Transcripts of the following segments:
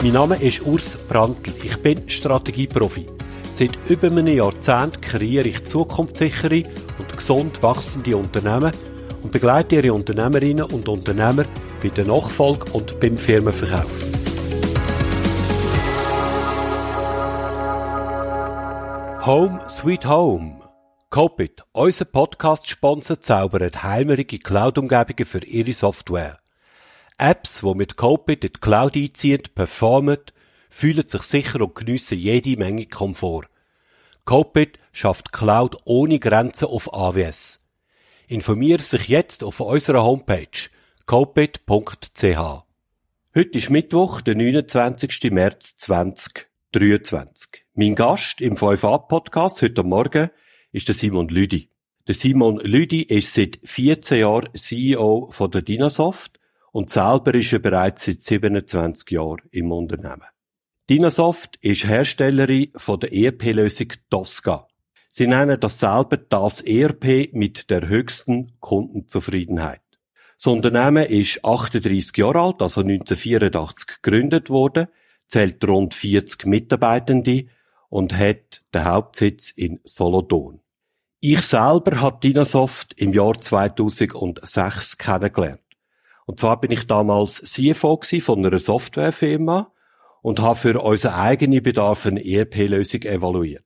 Mein Name ist Urs Brandl. Ich bin Strategieprofi. Seit über einem Jahrzehnt kreiere ich zukunftssichere und gesund wachsende Unternehmen und begleite ihre Unternehmerinnen und Unternehmer bei der Nachfolge und beim Firmenverkauf. Home Sweet Home. Copit, unser Podcast-Sponsor, zaubert heimerige Cloud-Umgebungen für ihre Software. Apps, die mit Copit in die Cloud einziehen, performen, fühlen sich sicher und geniessen jede Menge Komfort. Copit schafft Cloud ohne Grenzen auf AWS. Informiere sich jetzt auf unserer Homepage copit.ch. Heute ist Mittwoch, der 29. März 2023. Mein Gast im 5a-Podcast heute Morgen ist der Simon Lüdi. Der Simon Lüdi ist seit 14 Jahren CEO von der Dynasoft und selber ist er bereits seit 27 Jahren im Unternehmen. Dynasoft ist Herstellerin von der ERP-Lösung Tosca. Sie nennen das selber das ERP mit der höchsten Kundenzufriedenheit. Das Unternehmen ist 38 Jahre alt, also 1984 gegründet worden, zählt rund 40 Mitarbeitende und hat den Hauptsitz in Solothurn. Ich selber habe Dynasoft im Jahr 2006 kennengelernt. Und zwar bin ich damals CFO von einer Softwarefirma und habe für unseren eigenen Bedarf eine ERP-Lösung evaluiert.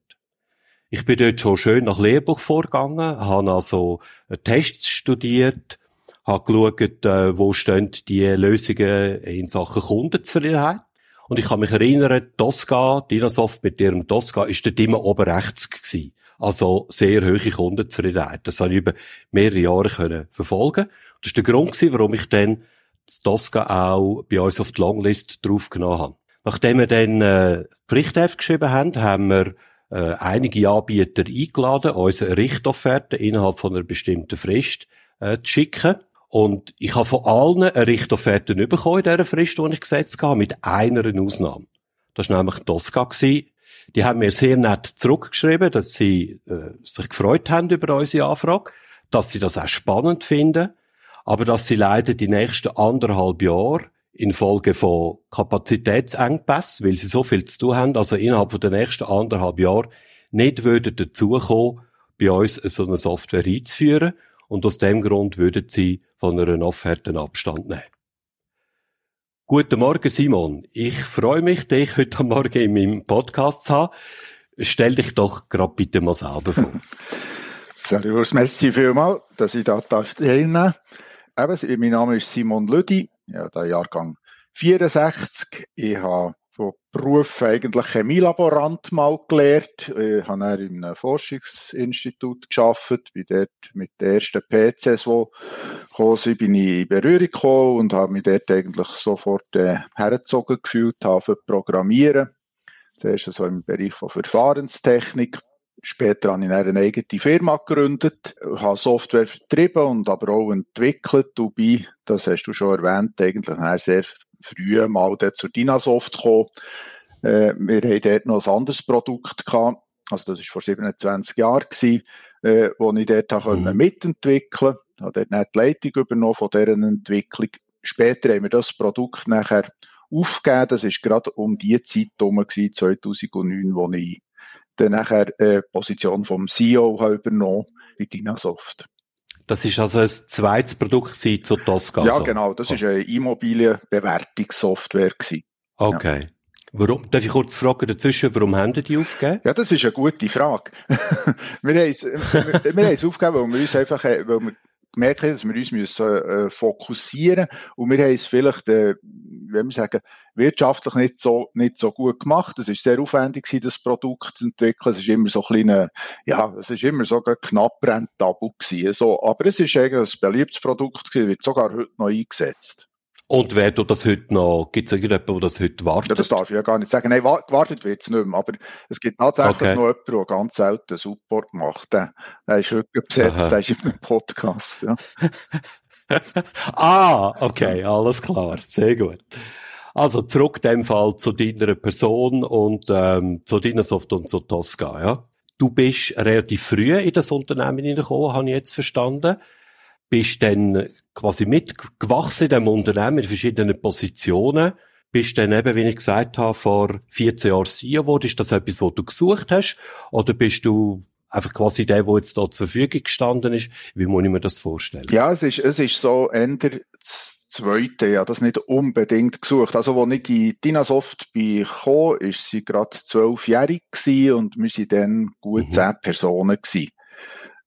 Ich bin dort schon schön nach Lehrbuch vorgegangen, habe also Tests studiert, habe geschaut, äh, wo stehen die Lösungen in Sachen Kundenzufriedenheit. Und ich kann mich erinnern, Tosca, Dynasoft mit ihrem Tosca, ist dort immer oben rechts gewesen. Also sehr hohe Kundenzufriedenheit. Das habe ich über mehrere Jahre können verfolgen. Das ist der Grund warum ich dann das Tosca auch bei uns auf die Longlist draufgenommen habe. Nachdem wir dann äh, Pflichtheft geschrieben haben, haben wir äh, einige Anbieter eingeladen, unsere Richtofferte innerhalb von einer bestimmten Frist äh, zu schicken. Und ich habe von allen eine Richtofferte bekommen in dieser Frist, die ich gesetzt habe, mit einer Ausnahme. Das war nämlich Tosca. Die haben mir sehr nett zurückgeschrieben, dass sie äh, sich gefreut haben über unsere Anfrage, dass sie das auch spannend finden, aber dass sie leider die nächsten anderthalb Jahre infolge von Kapazitätsengpässen, weil sie so viel zu tun haben, also innerhalb der nächsten anderthalb Jahre nicht würden dazukommen, bei uns so eine Software einzuführen und aus dem Grund würden sie von einer Offerte Abstand nehmen. Guten Morgen, Simon. Ich freue mich, dich heute Morgen in meinem Podcast zu haben. Stell dich doch gerade bitte mal selber vor. Salut, merci vielmals, dass ich da teilnehmen darf. Eben, mein Name ist Simon Lüdi ja, der Jahrgang 64. Ich habe von Beruf eigentlich Chemielaborant mal gelernt. Ich habe dann in einem Forschungsinstitut geschafft, bin dort mit den ersten PCs, die gekommen bin ich in Berührung gekommen und habe mich dort eigentlich sofort äh, hergezogen gefühlt, habe für Programmieren. Zuerst also im Bereich von Verfahrenstechnik, Später habe ich eine eigene Firma gegründet, habe Software vertrieben und aber auch entwickelt. Wobei, das hast du schon erwähnt, eigentlich sehr früh mal zur Dynasoft gekommen. Äh, wir haben dort noch ein anderes Produkt gehabt. Also das war vor 27 Jahren gewesen, äh, wo ich dort mhm. mitentwickeln konnte. Ich habe dort nicht die Leitung übernommen von dieser Entwicklung. Später haben wir das Produkt nachher aufgegeben. Das war gerade um die Zeit herum, 2009, wo ich dann nachher äh, Position vom CEO habe übernommen bei Dynasoft. Das ist also ein zweites Produkt zu Tosca. Ja, genau. Das ist eine Immobilienbewertungssoftware Okay. Ja. Warum, darf ich kurz fragen dazwischen, warum haben die aufgegeben? Ja, das ist eine gute Frage. wir haben es, wir, wir haben es aufgegeben, weil wir uns einfach, äh, weil wir gemerkt haben, dass wir uns müssen, äh, fokussieren und wir haben es vielleicht, äh, wie wir sagen, wirtschaftlich nicht so, nicht so gut gemacht. Es ist sehr aufwendig gewesen, das Produkt zu entwickeln. Es ist immer so ein kleiner, ja, es ist immer so knapp rentabel gewesen. So, aber es ist eigentlich ein beliebtes Produkt gewesen, wird sogar heute noch eingesetzt. Und wer du das heute noch, gibt es irgendjemanden, der das heute wartet? Ja, das darf ich ja gar nicht sagen. Nein, gewartet wird es nicht mehr. Aber es gibt tatsächlich okay. noch jemanden, der ganz selten Support macht. Der, der ist wirklich besetzt, Aha. der ist in einem Podcast. Ja. ah, okay, alles klar. Sehr gut. Also zurück in dem Fall zu deiner Person und ähm, zu Dinosoft und zu Tosca, ja? Du bist relativ früh in das Unternehmen hineingekommen, habe ich jetzt verstanden bist dann quasi mitgewachsen in dem Unternehmen in verschiedenen Positionen, bist dann eben, wie ich gesagt habe, vor 14 Jahren CEO geworden. Ist das etwas, was du gesucht hast? Oder bist du einfach quasi der, der jetzt da zur Verfügung gestanden ist? Wie muss ich mir das vorstellen? Ja, es ist, es ist so, Ende Zweite, ja, das nicht unbedingt gesucht. Also, als ich in Dinasoft bin gekommen, ist sie gerade zwölfjährig gewesen und wir waren dann gut mhm. zehn Personen gewesen.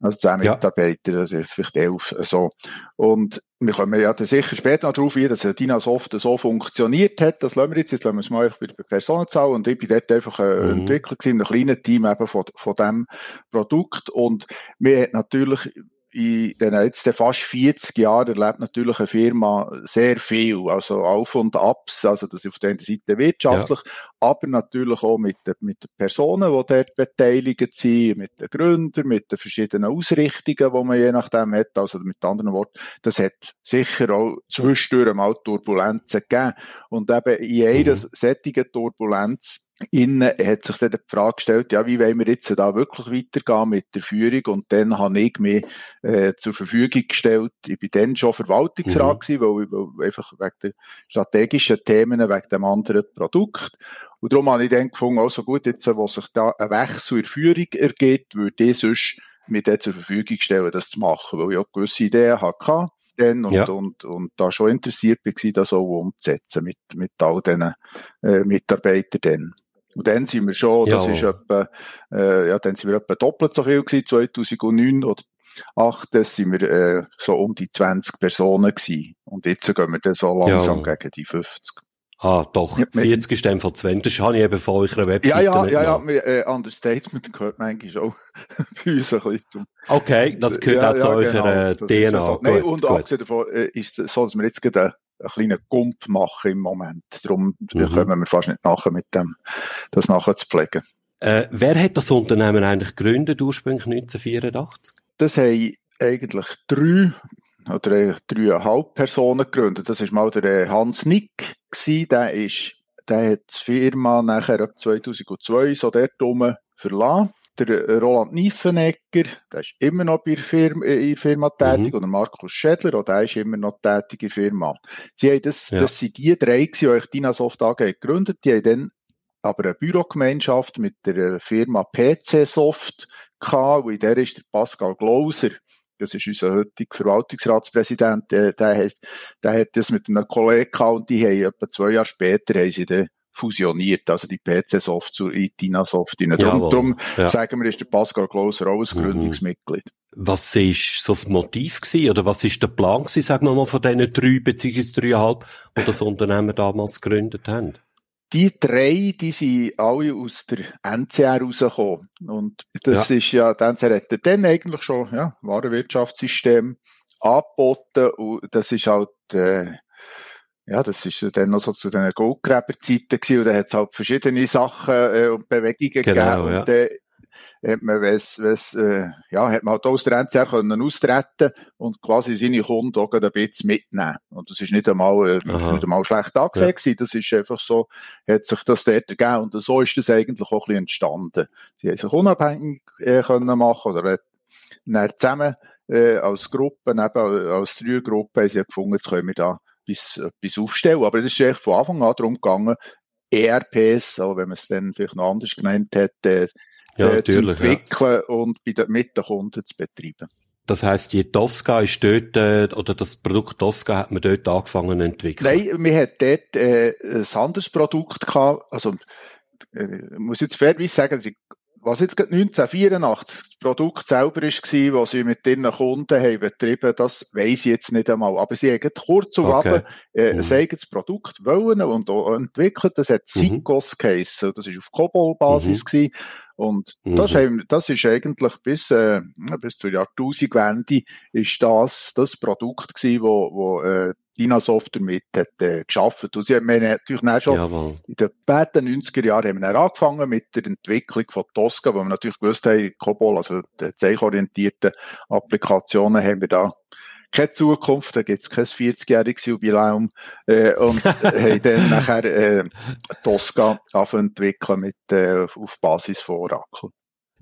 Also zehn ja. Mitarbeiter, also vielleicht elf, so. Und wir kommen ja dann sicher später noch darauf ein, dass Dynasoft so funktioniert hat. Das lassen wir jetzt. Jetzt lassen wir es mal bei der Personenzahl. Und ich bin dort einfach ein mhm. Entwickler gewesen, ein kleines Team eben von, von dem Produkt. Und wir hat natürlich in den jetzt fast 40 Jahren erlebt natürlich eine Firma sehr viel, also Auf und Abs, also das ist auf der einen Seite wirtschaftlich, ja. aber natürlich auch mit den, mit den Personen, die dort beteiligt sind, mit den Gründern, mit den verschiedenen Ausrichtungen, die man je nachdem hat, also mit anderen Worten, das hat sicher auch zwischendurch mal Turbulenzen gegeben und eben in einer mhm. solchen Turbulenz innen hat sich dann die Frage gestellt, ja, wie wollen wir jetzt da wirklich weitergehen mit der Führung? Und dann habe ich mich äh, zur Verfügung gestellt. Ich bin dann schon Verwaltungsrat mhm. gewesen, weil, weil einfach wegen der strategischen Themen, wegen dem anderen Produkt. Und darum habe ich dann gefunden, also gut, jetzt, wo sich da ein Wechsel in der Führung ergibt, würde ich sonst mir dann zur Verfügung stellen, das zu machen, weil ich auch gewisse Ideen hatte dann und, ja. und, und, und da schon interessiert war, das auch umzusetzen mit, mit all diesen äh, Mitarbeitern dann. Und dann sind wir schon, das ja. ist etwa, äh, ja, dann sind wir etwa doppelt so viel gewesen, 2009 oder 2008, das sind wir äh, so um die 20 Personen gewesen. Und jetzt gehen wir dann so langsam ja. gegen die 50. Ah, doch. Ja, 40 ist dann von 20. Das habe ich eben von eurer Webseite Ja, ja, ja, ja. Äh, Understatement gehört manchmal auch bei uns ein bisschen Okay, das gehört ja, auch zu ja, eurer genau. DNA. So. Nein, und abgesehen davon äh, ist es so, dass wir jetzt gerade einen kleinen Gump machen im Moment. Darum mhm. kommen wir fast nicht nachher mit dem, das nachher zu pflegen. Äh, wer hat das Unternehmen eigentlich gegründet, ursprünglich 1984? Das haben eigentlich drei oder dreieinhalb Personen gegründet. Das war mal der Hans Nick gewesen. Der ist, der hat die Firma nachher ab 2002 so dort rum verlassen der Roland Niefenegger, der ist immer noch bei der Firma, äh, in der Firma tätig, mhm. oder Markus Schädler, der ist immer noch tätig in der Firma. Sie haben das, ja. das sind die drei, die euch Dinasoft AG gegründet, die haben dann aber eine Bürogemeinschaft mit der Firma PC Soft gehabt, und in der ist der Pascal Glauser, das ist unser heutiger Verwaltungsratspräsident, der, der, hat, der hat das mit einem Kollegen gehabt und die haben etwa zwei Jahre später haben sie dann fusioniert, also die PC-Soft zu Itina-Soft. Darum, darum ja. sagen wir, ist der Pascal Klauser auch ein mhm. Gründungsmitglied. Was ist so das Motiv gewesen, oder was ist der Plan gewesen, sagen wir mal, von diesen drei beziehungsweise dreieinhalb, die das Unternehmen damals gegründet haben? Die drei, die sind alle aus der NCR rausgekommen. Und das ja. ist ja, die NCR hat dann eigentlich schon, ja, Warenwirtschaftssystem angeboten und das ist halt, äh, ja, das ist dann noch so zu den Goldgräberzeiten gewesen, und da hat es halt verschiedene Sachen äh, und Bewegungen genau, gegeben. Ja. Und dann hat man, wes, wes, äh, ja, hat man halt aus der NCR können austreten und quasi seine Kunden auch ein bisschen mitnehmen. Und das ist nicht einmal, äh, nicht einmal schlecht angesehen ja. Das ist einfach so, hat sich das dort gegeben. Und so ist das eigentlich auch ein bisschen entstanden. Sie haben sich unabhängig äh, können machen oder dann zusammen äh, als Gruppe, eben als drei Gruppen, haben sie gefunden, jetzt können wir da etwas, etwas aufstellen. Aber es ist echt von Anfang an darum gegangen, ERPs, auch wenn man es dann vielleicht noch anders genannt hat, äh, ja, äh, zu entwickeln ja. und bei den, mit den Kunden zu betreiben. Das heißt, die Tosca ist dort, äh, oder das Produkt Tosca hat man dort angefangen zu entwickeln? Nein, wir hatten dort äh, ein anderes Produkt gehabt, also äh, muss jetzt fairerweise sagen, was jetzt 1984 das Produkt selber war, was sie mit ihren Kunden haben betrieben, das weiss ich jetzt nicht einmal. Aber sie haben kurz und okay. äh, mhm. ein eigenes Produkt wollen und auch entwickelt. Das hat Sikos mhm. geheissen. Das war auf Cobol-Basis. Mhm. Und mhm. das, haben, das ist eigentlich bis, äh, bis zur Jahrtausendwende ist das das Produkt gewesen, wo, wo äh, Dynasoft damit hat, äh, geschafft. Und sie haben natürlich dann schon Jawohl. in den späten 90er Jahren haben wir dann angefangen mit der Entwicklung von Tosca, wo wir natürlich gewusst haben, Cobol, also die zeichorientierten Applikationen haben wir da keine Zukunft, da gibt's kein 40-jähriges Jubiläum äh, und haben dann nachher äh, Tosca entwickeln mit äh, auf Basis von Oracle.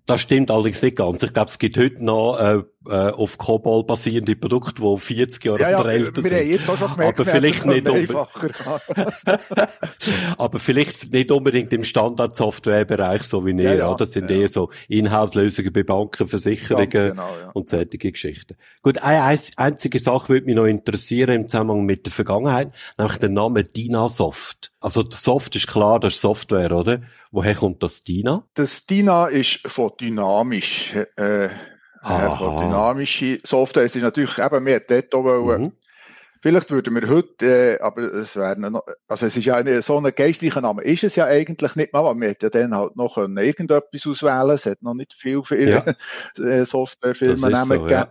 Das stimmt allerdings nicht ganz. Ich glaube, es gibt heute noch äh, äh, auf Cobol basierende Produkte, die 40 Jahre ja, ja, älter sind. Wir jetzt auch schon gemerkt, aber vielleicht nicht aber vielleicht nicht unbedingt im Standard-Software-Bereich, so wie ihr. Ja, Das sind eher so Inhaltslösungen bei Banken, Versicherungen genau, und solche Geschichten. Gut, eine einzige Sache würde mich noch interessieren im Zusammenhang mit der Vergangenheit, nämlich der Name Dynasoft. Also Soft ist klar, das ist Software, oder? Woher kommt das DINA? Das DINA ist von dynamisch. Äh, von dynamische Software. Es ist natürlich eben, wir dort auch wollen, mhm. Vielleicht würden wir heute, äh, aber es wäre noch, also es ist ja eine, so ein geistlicher Name, ist es ja eigentlich nicht mal, aber wir hätten ja dann halt noch können irgendetwas auswählen Es hat noch nicht viel für ja. Äh, Softwarefirmen so, gegeben. Ja.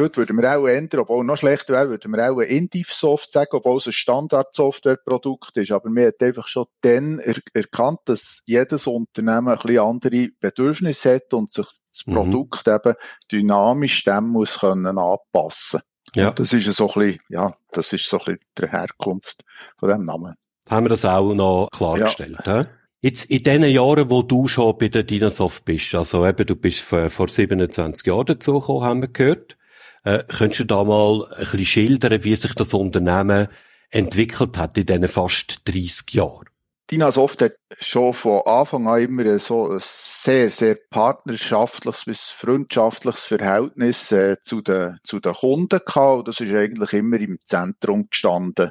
Heute würden wir auch ändern, obwohl noch schlechter wäre, würden wir auch ein Indiv-Soft sagen, obwohl es ein Standard-Software-Produkt ist. Aber wir haben einfach schon dann er erkannt, dass jedes Unternehmen ein bisschen andere Bedürfnisse hat und sich das mhm. Produkt eben dynamisch dem muss können anpassen. Ja. Und das ist so ein bisschen, ja, das ist so ein bisschen die Herkunft von dem Namen. Haben wir das auch noch klargestellt, ja. Jetzt in den Jahren, wo du schon bei der Dinasoft bist, also eben, du bist vor, vor 27 Jahren dazugekommen, haben wir gehört. Äh, könntest du da mal ein bisschen schildern, wie sich das Unternehmen entwickelt hat in diesen fast 30 Jahren? Dina Soft hat schon von Anfang an immer so ein sehr, sehr partnerschaftliches bis freundschaftliches Verhältnis äh, zu, den, zu den Kunden gehabt. Das ist eigentlich immer im Zentrum gestanden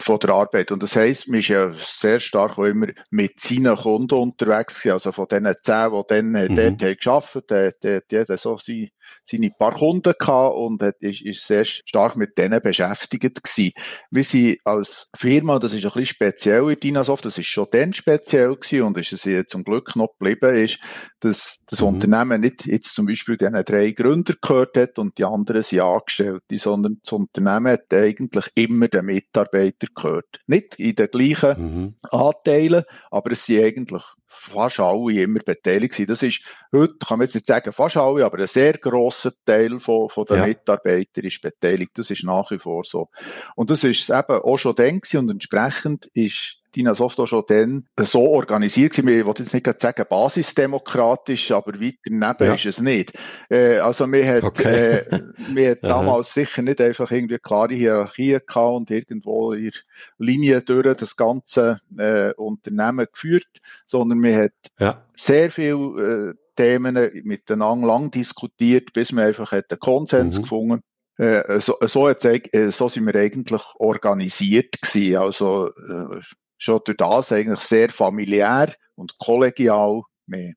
von der Arbeit. Und das heisst, man ist ja sehr stark auch immer mit seinen Kunden unterwegs gewesen. Also von denen zehn, die dann mhm. dort haben gearbeitet haben, der hat jeder so seine, seine paar Kunden gehabt und hat, ist, ist sehr stark mit denen beschäftigt gewesen. Wir sind als Firma, das ist ein bisschen speziell in Dynasoft, das ist schon dann speziell gewesen und ist es jetzt zum Glück noch geblieben, ist, dass das mhm. Unternehmen nicht jetzt zum Beispiel diesen drei Gründer gehört hat und die anderen sind Angestellte, sondern das Unternehmen hat eigentlich immer den Mitarbeiter gehört. Nicht in den gleichen mhm. Anteilen, aber es sind eigentlich fast alle immer beteiligt sind. Das ist, heute kann man jetzt nicht sagen fast alle, aber ein sehr grosser Teil von, von den ja. Mitarbeitern ist beteiligt. Das ist nach wie vor so. Und das ist eben auch schon dann und entsprechend ist Dina Soft schon dann so organisiert gewesen. Ich wollte jetzt nicht sagen basisdemokratisch, aber weiter neben ja. ist es nicht. Äh, also wir hat, okay. äh, wir hat damals sicher nicht einfach irgendwie klare Hierarchie gehabt und irgendwo in Linie durch das ganze äh, Unternehmen geführt, sondern wir hat ja. sehr viel äh, Themen miteinander lang diskutiert, bis wir einfach einen Konsens mhm. gefunden äh, so, so, äh, so sind wir eigentlich organisiert gewesen. Also, äh, schon durch das eigentlich sehr familiär und kollegial mehr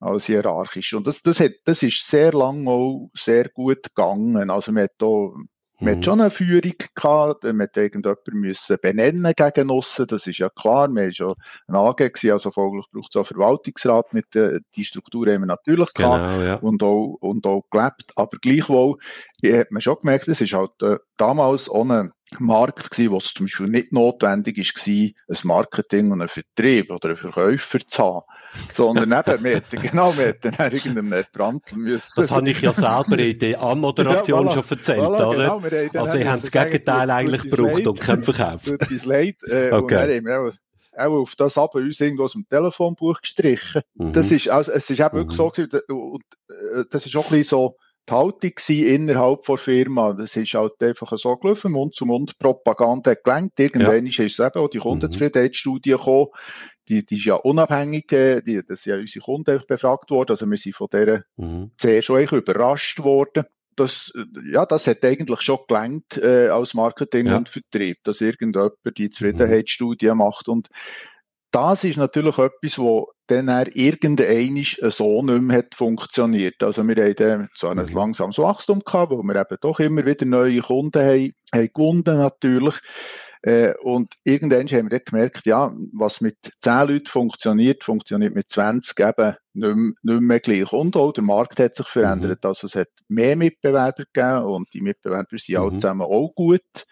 als hierarchisch. Und das, das, hat, das ist sehr lang auch sehr gut gegangen. Also man hat da man hat mhm. schon eine Führung gehabt, man hat irgendjemanden müssen benennen gegen aussen, das ist ja klar, man ist ja ein AG gewesen, also folglich braucht es auch Verwaltungsrat mit, äh, die Struktur haben wir natürlich gehabt genau, ja. und, auch, und auch gelebt, aber gleichwohl hat man schon gemerkt, es ist halt äh, damals ohne Markt gewesen, wo es zum Beispiel nicht notwendig ist, ein Marketing und einen Vertrieb oder einen Verkäufer zu haben, sondern eben, wir hätten, genau, wir hätten irgendeinem Brandl müssen. Das habe ich ja selber in der Anmoderation ja, voilà, schon erzählt, voilà, oder? Genau, also, ihr habt das Gegenteil eigentlich gebraucht und kein Verkauf. Das Leid, äh, okay. und dann haben wir auch, auf das aber uns irgendwo aus dem Telefonbuch gestrichen. Mhm. Das ist, also, es ist eben mhm. wirklich so gewesen, und, äh, das ist auch ein bisschen so, die Haltung innerhalb der Firma. Das ist halt einfach so gelaufen, Mund-zu-Mund-Propaganda hat gelenkt. Irgendwann ja. ist es eben auch die Kundenzufriedenheitsstudie gekommen. Die, die ist ja unabhängig, äh, die, das sind ja unsere Kunden befragt worden. Also wir sind von dieser mhm. sehr schon überrascht worden. Das, ja, das hat eigentlich schon gelenkt äh, als Marketing ja. und Vertrieb, dass irgendjemand die Zufriedenheitsstudie mhm. macht. Und das ist natürlich etwas, wo dann er irgendeinisch so nicht mehr hat funktioniert. Also wir haben dann so ein mhm. langsames Wachstum gehabt, wo wir eben doch immer wieder neue Kunden haben, haben gewonnen natürlich. Äh, und irgendwann haben wir dann gemerkt, ja, was mit 10 Leuten funktioniert, funktioniert mit 20 eben nicht mehr, nicht mehr gleich. Und auch der Markt hat sich verändert. Mhm. Also es hat mehr Mitbewerber gegeben und die Mitbewerber sind mhm. alle zusammen auch gut.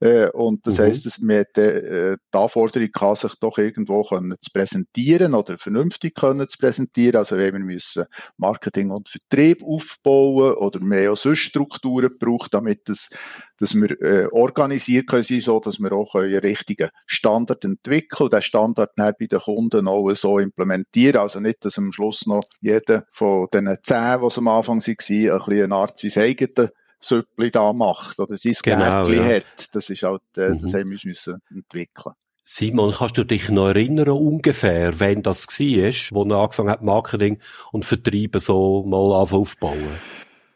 Äh, und das mhm. heisst, dass man äh, die Anforderung kann, sich doch irgendwo können zu präsentieren oder vernünftig können zu präsentieren. Also wenn wir müssen Marketing und Vertrieb aufbauen oder mehr auch sonst Strukturen braucht, damit das, dass wir äh, organisiert können sein, so dass wir auch einen richtigen Standard entwickeln und den Standard dann bei den Kunden auch so implementieren. Also nicht, dass am Schluss noch jeder von den zehn, es am Anfang waren, ein bisschen eine Art sein eigenes Süppli da macht oder sein genau, Gärtchen ja. hat. Das ist halt, äh, das mhm. haben wir müssen entwickeln. Simon, kannst du dich noch erinnern ungefähr, wenn das war, wo er angefangen hat, Marketing und Vertrieben so mal aufbauen?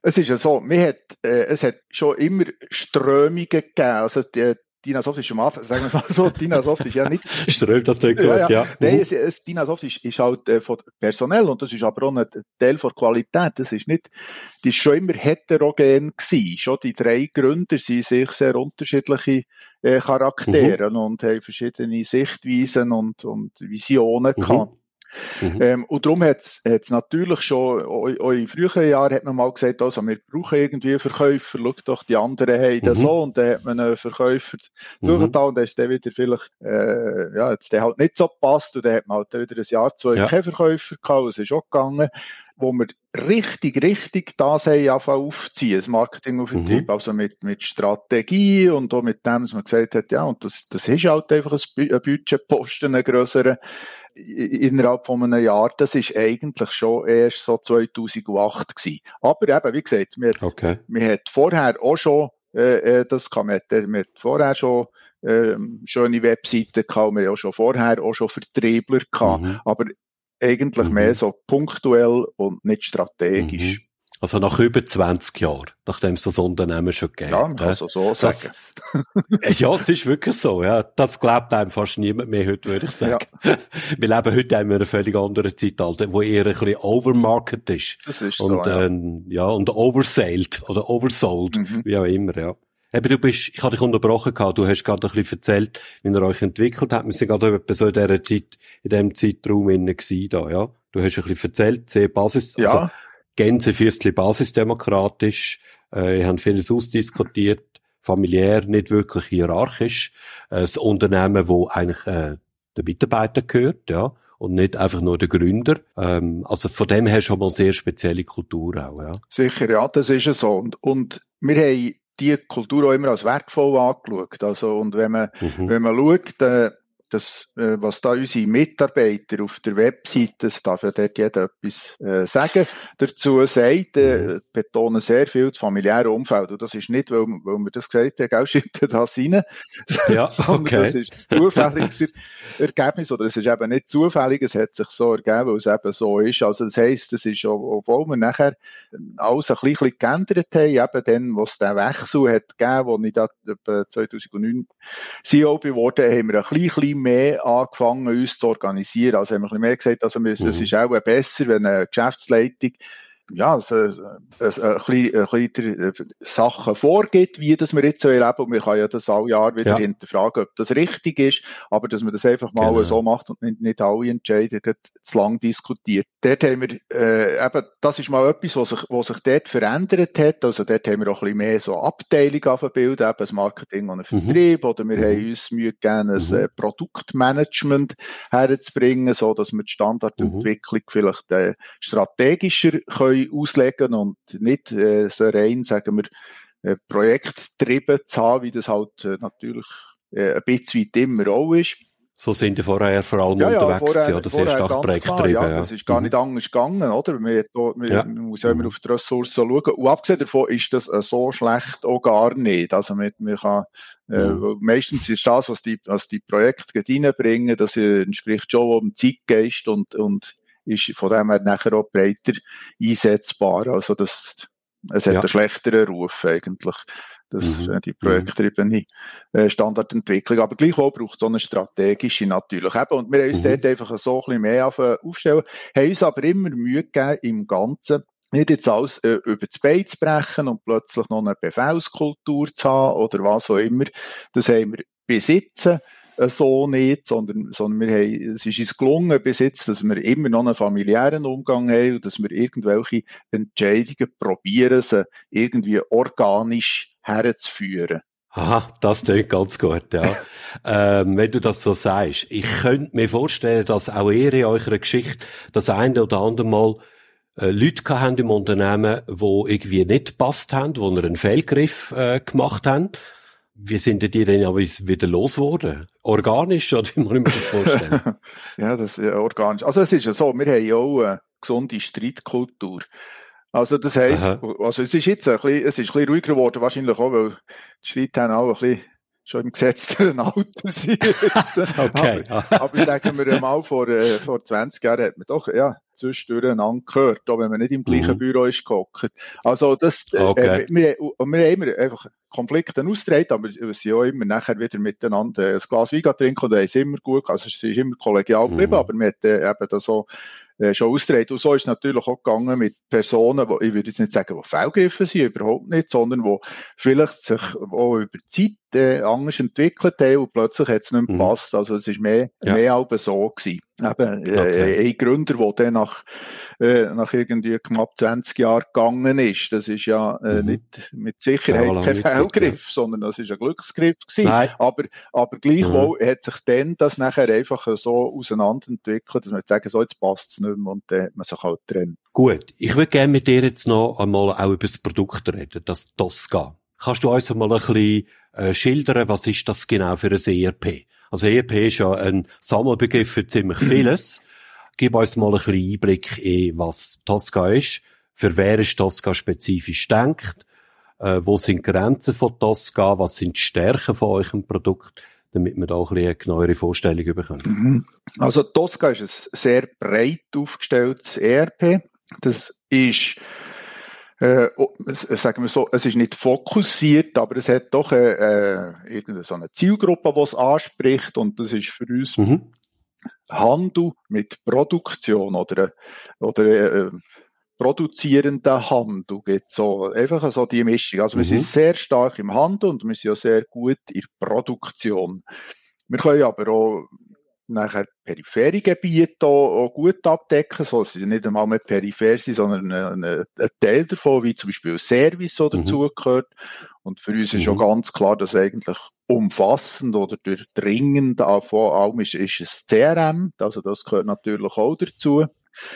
Es ist ja so, mir hat, äh, es hat schon immer Strömungen gegeben. Also die, Dina Soft ist schon mal, sagen wir mal so, Dina Soft ist ja nicht. Strömt das gut, ja. ja. ja. Nein, es, es, Dina Soft ist, ist halt äh, von personell und das ist aber auch ein Teil von Qualität. Das ist nicht, die ist schon immer heterogen gewesen. Schon die drei Gründer sind sich sehr unterschiedliche äh, Charaktere mhm. und haben verschiedene Sichtweisen und, und Visionen mhm. gehabt. Mhm. Ähm, und darum hat es natürlich schon, auch in früheren Jahren hat man mal gesagt, also wir brauchen irgendwie Verkäufer, schau doch, die anderen haben das mhm. so, und dann hat man einen Verkäufer mhm. und dann ist der wieder vielleicht, äh, ja, jetzt der halt nicht so passt, und dann hat man halt wieder ein Jahr, zwei ja. keinen Verkäufer gehabt, es ist auch gegangen, wo wir richtig, richtig das haben aufziehen, das Marketing und Vertrieb, mhm. also mit, mit Strategie und auch mit dem, dass man gesagt hat, ja, und das, das ist halt einfach ein, Budgetposten, ein grösserer, innerhalb von einem Jahr, das ist eigentlich schon erst so 2008 gewesen. Aber eben, wie gesagt, wir, okay. wir hat vorher auch schon, äh, äh das kann man, wir hat vorher schon äh, schöne Webseiten gehabt, wir haben auch schon vorher auch schon Vertriebler gehabt, mhm. aber eigentlich mhm. mehr so punktuell und nicht strategisch. Mhm. Also nach über 20 Jahren, nachdem es das Unternehmen schon gegeben hat. Ja, man kann so, so sagen. Das, ja, es ist wirklich so, ja. Das glaubt einem fast niemand mehr heute, würde ich sagen. Ja. Wir leben heute in einer völlig anderen Zeitalter, wo eher ein bisschen overmarket ist. Das ist und, so, ja. Ähm, ja, und oversailed oder oversold, mhm. wie auch immer, ja. Eben, du bist, ich habe dich unterbrochen gehabt, du hast gerade ein bisschen erzählt, wie ihr euch entwickelt habt. Wir sind gerade etwa so in dieser Zeit, in diesem Zeitraum innen gewesen, da, ja. Du hast ein bisschen erzählt, sehr Basis, ja. also, Gänsefüßli basisdemokratisch, äh, haben vieles ausdiskutiert, familiär, nicht wirklich hierarchisch, äh, das Unternehmen, wo eigentlich äh, der Mitarbeiter gehört, ja, und nicht einfach nur der Gründer. Ähm, also von dem her schon mal sehr spezielle Kultur auch, ja. Sicher, ja, das ist ja so. Und, und wir haben die Kultur auch immer als wertvoll angeschaut. Also, und wenn man, mhm. wenn man schaut, äh, das, äh, was da unsere Mitarbeiter auf der Webseite, das darf ja dort jeder etwas äh, sagen, dazu sagt, äh, mhm. betonen sehr viel das familiäre Umfeld. Und das ist nicht, weil, weil wir das gesagt haben, gell, schreibt das rein, ja, sondern okay. das ist ein zufälliges Ergebnis, oder es ist eben nicht zufällig, es hat sich so ergeben, weil es eben so ist. Also das heisst, das ist, obwohl wir nachher alles ein bisschen geändert haben, eben dann, wo es den Wechsel hat gegeben, wo ich da 2009 CEO geworden haben wir ein bisschen mehr angefangen, uns zu organisieren. Also haben wir ein bisschen mehr gesagt, also wir, mhm. es ist auch besser, wenn eine Geschäftsleitung ja, so, ein, ein, ein, ein Sachen vorgibt, wie das wir jetzt so erleben. Und man kann ja das alle Jahr wieder ja. hinterfragen, ob das richtig ist, aber dass man das einfach mal genau. so macht und nicht, nicht alle Entscheidungen zu lang diskutiert. Dort haben wir, äh, eben, das ist mal etwas, was sich, was sich dort verändert hat. Also dort haben wir auch ein bisschen mehr so Abteilungen auf dem Bild, eben das Marketing und ein mhm. Vertrieb, mhm. oder wir mhm. haben uns Mühe gegeben, ein mhm. Äh, Produktmanagement herzubringen, so dass wir die Standardentwicklung mhm. vielleicht äh, strategischer können auslegen und nicht äh, so rein, sagen wir, äh, projekttrieben zu haben, wie das halt äh, natürlich äh, ein bisschen weit immer auch ist. So sind die vorher vor allem ja, ja, unterwegs vorher, oder sehr stark projekttrieben. Ja, das ist gar mhm. nicht anders gegangen, oder? Man, man, ja. man muss ja immer mhm. auf die Ressourcen schauen. Und abgesehen davon ist das äh, so schlecht auch gar nicht. Also man, man kann, äh, mhm. meistens ist das, was die, was die Projekte reinbringen, das entspricht schon dem Zeitgeist und, und ist von dem her nachher auch breiter einsetzbar. Also das, es hat ja. einen schlechteren Ruf eigentlich. Das mhm. ist die projekttriebene äh, Standardentwicklung. Aber gleichwohl braucht es auch eine strategische natürlich. Eben, und wir haben uns mhm. dort einfach so ein bisschen mehr aufstellen, haben uns aber immer Mühe gegeben, im Ganzen nicht jetzt alles äh, über das Bein zu brechen und plötzlich noch eine Befehlskultur zu haben oder was auch immer. Das haben wir besitzen äh, so nicht, sondern, sondern wir haben, es ist uns gelungen bis jetzt, dass wir immer noch einen familiären Umgang haben und dass wir irgendwelche Entscheidungen probieren, sie irgendwie organisch herzuführen. Aha, das klingt ganz gut, ja. ähm, wenn du das so sagst. Ich könnte mir vorstellen, dass auch ihr in eurer Geschichte das eine oder andere Mal äh, Leute haben im Unternehmen, wo irgendwie nicht passt haben, wo einen Fehlgriff äh, gemacht haben. Wie sind die denn aber wieder losgeworden? Organisch oder wie muss ich mir das vorstellen? ja, das ist ja organisch. Also es ist ja so, wir haben ja auch eine gesunde Streitkultur. Also das heisst, Aha. also es ist jetzt ein bisschen, es ist ein bisschen ruhiger geworden, wahrscheinlich auch, weil die Schweiz haben auch ein bisschen schon im gesetzten Alter sind. okay. aber, aber sagen wir mal, vor, äh, vor 20 Jahren hat man doch, ja, zwischendurch einander gehört, auch wenn man nicht im gleichen mhm. Büro ist gehockt. Also das, äh, okay. äh, wir, wir haben immer einfach Konflikte ausgetragen, aber wir sind auch immer nachher wieder miteinander ein Glas Wein trinken und es ist immer gut, also es ist immer kollegial geblieben, mhm. aber wir hat äh, eben da so äh, schon ausgetragen. Und so ist es natürlich auch gegangen mit Personen, die, ich würde jetzt nicht sagen, die Fehlgriffe sind, überhaupt nicht, sondern die vielleicht sich auch über Zeit äh, anders entwickelt haben und plötzlich hat es nicht mehr mhm. gepasst. Also es ist mehr, ja. mehr als so gewesen. Eben, äh, okay. ein Gründer, der dann nach, äh, nach irgendwie knapp 20 Jahren gegangen ist, das ist ja äh, mhm. nicht mit Sicherheit ja, kein Fehlgriff, ja. sondern das ist ein Glücksgriff gewesen. Nein. Aber, aber gleichwohl mhm. hat sich dann das nachher einfach so auseinanderentwickelt, dass man sagen, so jetzt passt es nicht mehr und dann hat man sich halt trennt. Gut, ich würde gerne mit dir jetzt noch einmal auch über das Produkt reden, das TOSCA. Kannst du uns einmal ein bisschen äh, schildern, was ist das genau für ein ERP? Also ERP ist ja ein Sammelbegriff für ziemlich vieles. Gib uns mal ein bisschen Einblick in, was Tosca ist. Für wer ist Tosca spezifisch denkt? Äh, wo sind Grenzen von Tosca? Was sind die Stärken von eurem Produkt? Damit wir da ein bisschen eine genauere Vorstellung bekommen. Mhm. Also Tosca ist ein sehr breit aufgestelltes ERP. Das ist äh, oh, sagen wir so, es ist nicht fokussiert, aber es hat doch äh, äh irgendeine so eine Zielgruppe, die es anspricht und das ist für uns mhm. Handel mit Produktion oder, oder äh, produzierender Handel geht so, einfach so die Mischung. Also mhm. wir sind mhm. sehr stark im Handel und wir sind ja sehr gut in der Produktion. Wir können aber auch nachher periphere Gebiete auch, auch gut abdecken, so dass sie nicht einmal mehr peripher sind, sondern ein, ein, ein Teil davon, wie zum Beispiel Service, der mhm. dazugehört. Und für uns ist mhm. schon ganz klar, dass eigentlich umfassend oder durchdringend von allem ist, ist es CRM, also das gehört natürlich auch dazu.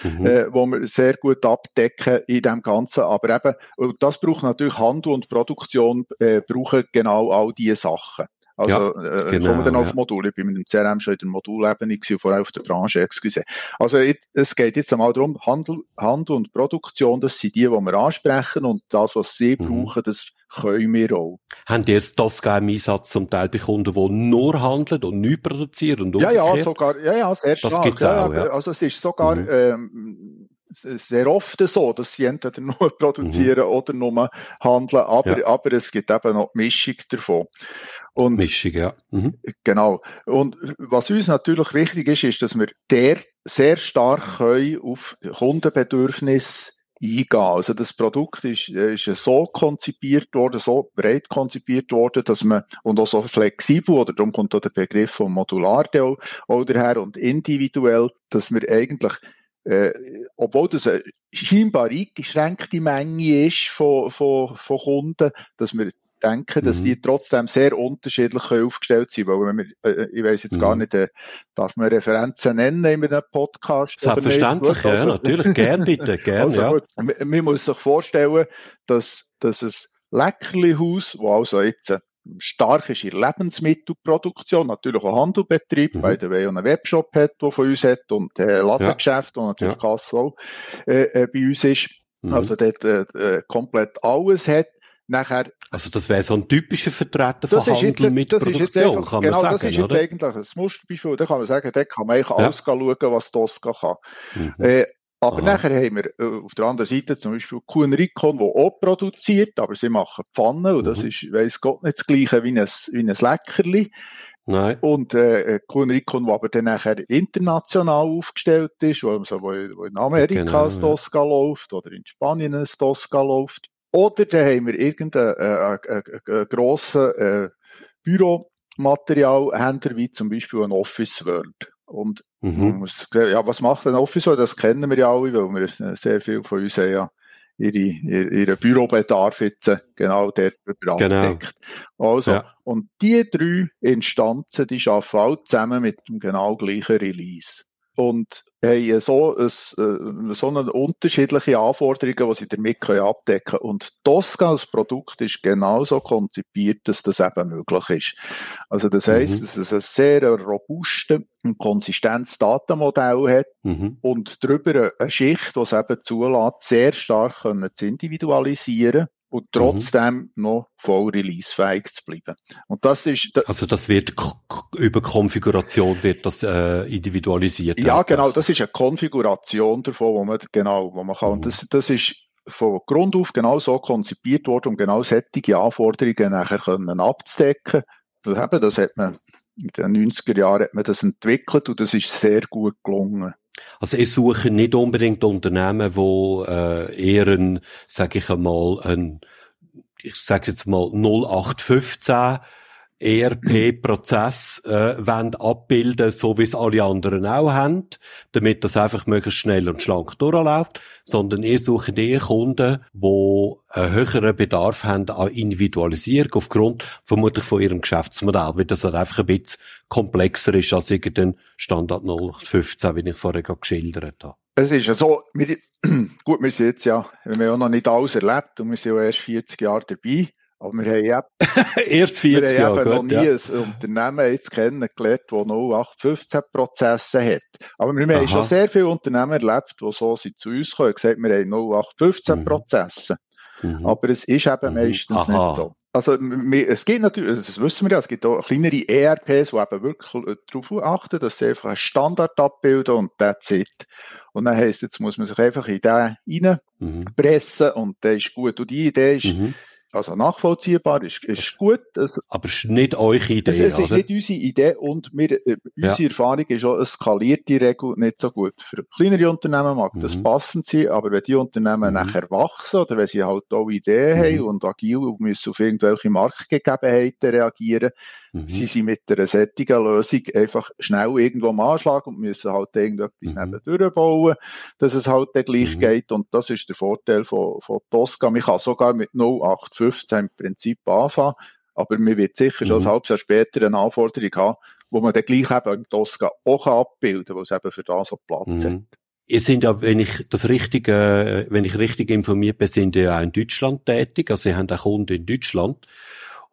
Mhm. Äh, wo wir sehr gut abdecken in dem Ganzen. Aber eben, das braucht natürlich Handel und Produktion, äh, brauchen genau all diese Sachen. Also, ja, äh, genau, kommen dann auf ja. Module. Ich bin mit dem CRM schon in der Modulebene gewesen, vorher auf der Branche, excuse. Also, es geht jetzt einmal darum, Handel, Handel und Produktion, das sind die, die wir ansprechen und das, was sie mhm. brauchen, das können wir auch. Habt ihr das im Einsatz zum Teil bei Kunden, die nur handeln und nicht produzieren und Ja, ja, sogar, ja, ja, sehr stark. Das gibt's auch, ja. Also, es ist sogar, mhm. ähm, sehr oft so, dass sie entweder nur produzieren mhm. oder nur handeln, aber, ja. aber es gibt eben noch die Mischung davon. Und Mischung, ja. Mhm. Genau. Und was uns natürlich wichtig ist, ist, dass wir der sehr stark können auf Kundenbedürfnisse eingehen. Also das Produkt ist, ist so konzipiert worden, so breit konzipiert worden, dass man, und auch so flexibel, oder darum kommt auch der Begriff von modular auch, auch daher und individuell, dass wir eigentlich äh, obwohl das eine scheinbar eingeschränkte Menge ist von, von, von Kunden, dass wir denken, dass mhm. die trotzdem sehr unterschiedlich aufgestellt sind. Weil wenn wir, äh, ich weiß jetzt mhm. gar nicht, äh, darf man Referenzen nennen in einem Podcast? Selbstverständlich, ja, also, natürlich, gern bitte, gern, also, ja. Man, man muss sich vorstellen, dass, dass ein Leckerlihaus, wo also jetzt stark ist in Lebensmittelproduktion, natürlich auch Handelbetrieb, mhm. weil der auch einen Webshop hat, der von uns hat, und äh, Ladengeschäft, ja. und natürlich ja. Kasse auch äh, äh, bei uns ist. Mhm. Also dort äh, äh komplett alles hat. Nachher, also das wäre so ein typischer Vertreter von Handel jetzt, mit Produktion, einfach, kann man genau, sagen, das ist jetzt oder? eigentlich ein Musterbeispiel, da kann man sagen, da kann man eigentlich ja. alles schauen, was Tosca kann. Mhm. Äh, aber Aha. nachher haben wir äh, auf der anderen Seite zum Beispiel Kuhn Rikon, der auch produziert, aber sie machen Pfannen und das mhm. ist, weiss Gott, nicht das gleiche wie ein, wie ein Leckerli. Nein. Und äh, Kuhn Rikon, der aber dann nachher international aufgestellt ist, wo, wo, wo in Amerika genau, ein Tosca ja. läuft oder in Spanien ein Tosca läuft. Oder dann haben wir irgendeinen äh, äh, äh, grossen äh, Büro Büromaterialhändler wie zum Beispiel ein Office World. Und mhm. muss, ja, was macht ein Office World? Das kennen wir ja alle, weil wir sehr viel von uns haben ja ihre, ihre, ihren Bürobedarf jetzt genau dort genau. abdeckt. Also, ja. und die drei Instanzen, die arbeiten alle zusammen mit dem genau gleichen Release. Und haben so, ein, äh, so eine unterschiedliche Anforderungen, die sie damit abdecken können. Und Tosca als Produkt ist genauso konzipiert, dass das eben möglich ist. Also das heisst, mhm. dass es ein sehr robustes und konsistentes Datenmodell hat mhm. und darüber eine Schicht, die es eben zulässt, sehr stark zu individualisieren und mhm. trotzdem mhm. noch voll releasefähig zu bleiben. Und das ist also das wird über Konfiguration wird das äh, individualisiert. Ja, genau, das ist eine Konfiguration davon, wo man genau, wo man kann. Mhm. Und das, das ist von Grund auf genau so konzipiert worden, um genau solche Anforderungen nachher können abzudecken. Das, eben, das hat man in den 90er Jahren hat man das entwickelt und das ist sehr gut gelungen. Also ich suche nicht unbedingt Unternehmen, wo äh, eher ein, sage ich einmal, ein, ich sage jetzt mal 0815 ERP-Prozess äh, abbilden, so wie es alle anderen auch haben, damit das einfach möglichst schnell und schlank durchläuft, sondern ihr sucht eher Kunden, die einen höheren Bedarf haben an Individualisierung aufgrund vermutlich von ihrem Geschäftsmodell, weil das halt einfach ein bisschen komplexer ist als irgendein Standard 0815, wie ich vorher gerade geschildert habe. Es ist ja so, wir, gut, wir sind jetzt ja, wir haben ja noch nicht alles erlebt und wir sind ja erst 40 Jahre dabei. Aber wir haben ja Erst 40 Jahre, noch nie ja. ein Unternehmen jetzt kennengelernt, das 0815 Prozesse hat. Aber wir Aha. haben schon sehr viele Unternehmen erlebt, die so sind zu uns gekommen und gesagt, wir haben 0815 mhm. Prozesse. Mhm. Aber es ist eben mhm. meistens Aha. nicht so. Also, es gibt natürlich, das wissen wir ja, es gibt auch kleinere ERPs, die eben wirklich äh, darauf achten, dass sie einfach einen Standard abbilden und that's it. Und dann heisst, jetzt muss man sich einfach in den reinpressen mhm. und der ist gut. Und die Idee ist, mhm also nachvollziehbar, ist, ist gut. Es, aber es ist nicht eure Idee, Es, es ist nicht unsere Idee und wir, äh, unsere ja. Erfahrung ist auch, es skaliert die Regel nicht so gut. Für kleinere Unternehmen mag mhm. das passend sein, aber wenn die Unternehmen mhm. nachher wachsen oder wenn sie halt auch Ideen mhm. haben und agil und müssen auf irgendwelche Marktgegebenheiten reagieren, mhm. sind sie mit einer sättigen Lösung einfach schnell irgendwo am Anschlag und müssen halt irgendetwas mhm. nebendurch bauen, dass es halt dann gleich mhm. geht und das ist der Vorteil von, von Tosca. Man kann sogar mit 0815 im Prinzip anfangen, aber man wird sicher mhm. schon ein mhm. halbes Jahr später eine Anforderung haben, wo man dann gleich eben im Tosca auch abbilden kann, wo es eben für das so Platz mhm. hat. Ihr sind ja, wenn ich das richtige, wenn ich richtig informiert bin, sind ihr ja auch in Deutschland tätig. Also ihr habt auch Kunden in Deutschland.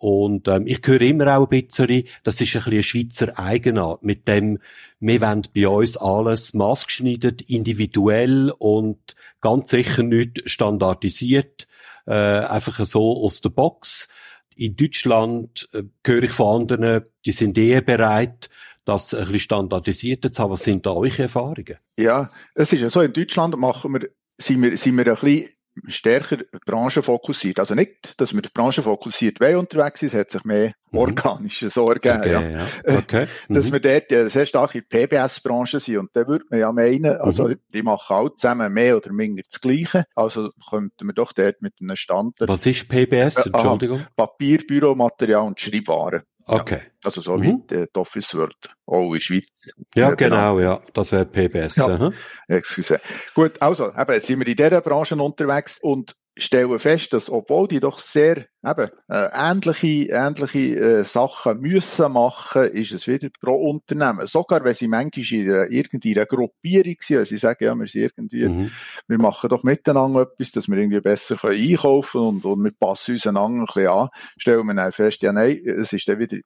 Und ähm, ich höre immer auch ein bisschen, das ist ein bisschen eine Schweizer Eigenart, mit dem, wir wollen bei uns alles maßgeschneidert, individuell und ganz sicher nicht standardisiert, äh, einfach so aus der Box. In Deutschland äh, höre ich von anderen, die sind eher bereit, das ein bisschen standardisiert zu haben. Was sind da eure Erfahrungen? Ja, es ist ja so, in Deutschland machen wir, sind wir, sind wir ein bisschen stärker branchenfokussiert. Also nicht, dass wir branchenfokussiert wollen unterwegs sind, es hat sich mehr mhm. organische so ergeben. Okay, ja. ja. Okay. Dass mhm. wir dort ja sehr stark in der PBS-Branche sind. Und da würde man ja meinen, also mhm. die machen alle zusammen mehr oder minder das Gleiche. Also könnten wir doch dort mit einem Standard... Was ist PBS? Entschuldigung. Aha, Papier, Büromaterial und Schreibwaren. Okay. Ja, also so mhm. wie die Office World, auch in der Schweiz. Ja, ja genau, ja. Das wäre PBS. Ja. Excuse. Gut, also, eben, sind wir in dieser Branche unterwegs und stellen fest, dass obwohl die doch sehr eben, äh, ähnliche, ähnliche äh, Sachen müssen machen, ist es wieder pro Unternehmen. Sogar wenn sie manchmal in einer, irgendwie einer Gruppierung sind, wenn sie sagen, ja, wir sind irgendwie, mhm. wir machen doch miteinander etwas, dass wir irgendwie besser können einkaufen und, und wir passen uns einander ein bisschen an, stellen wir dann fest, ja nein, es ist dann wieder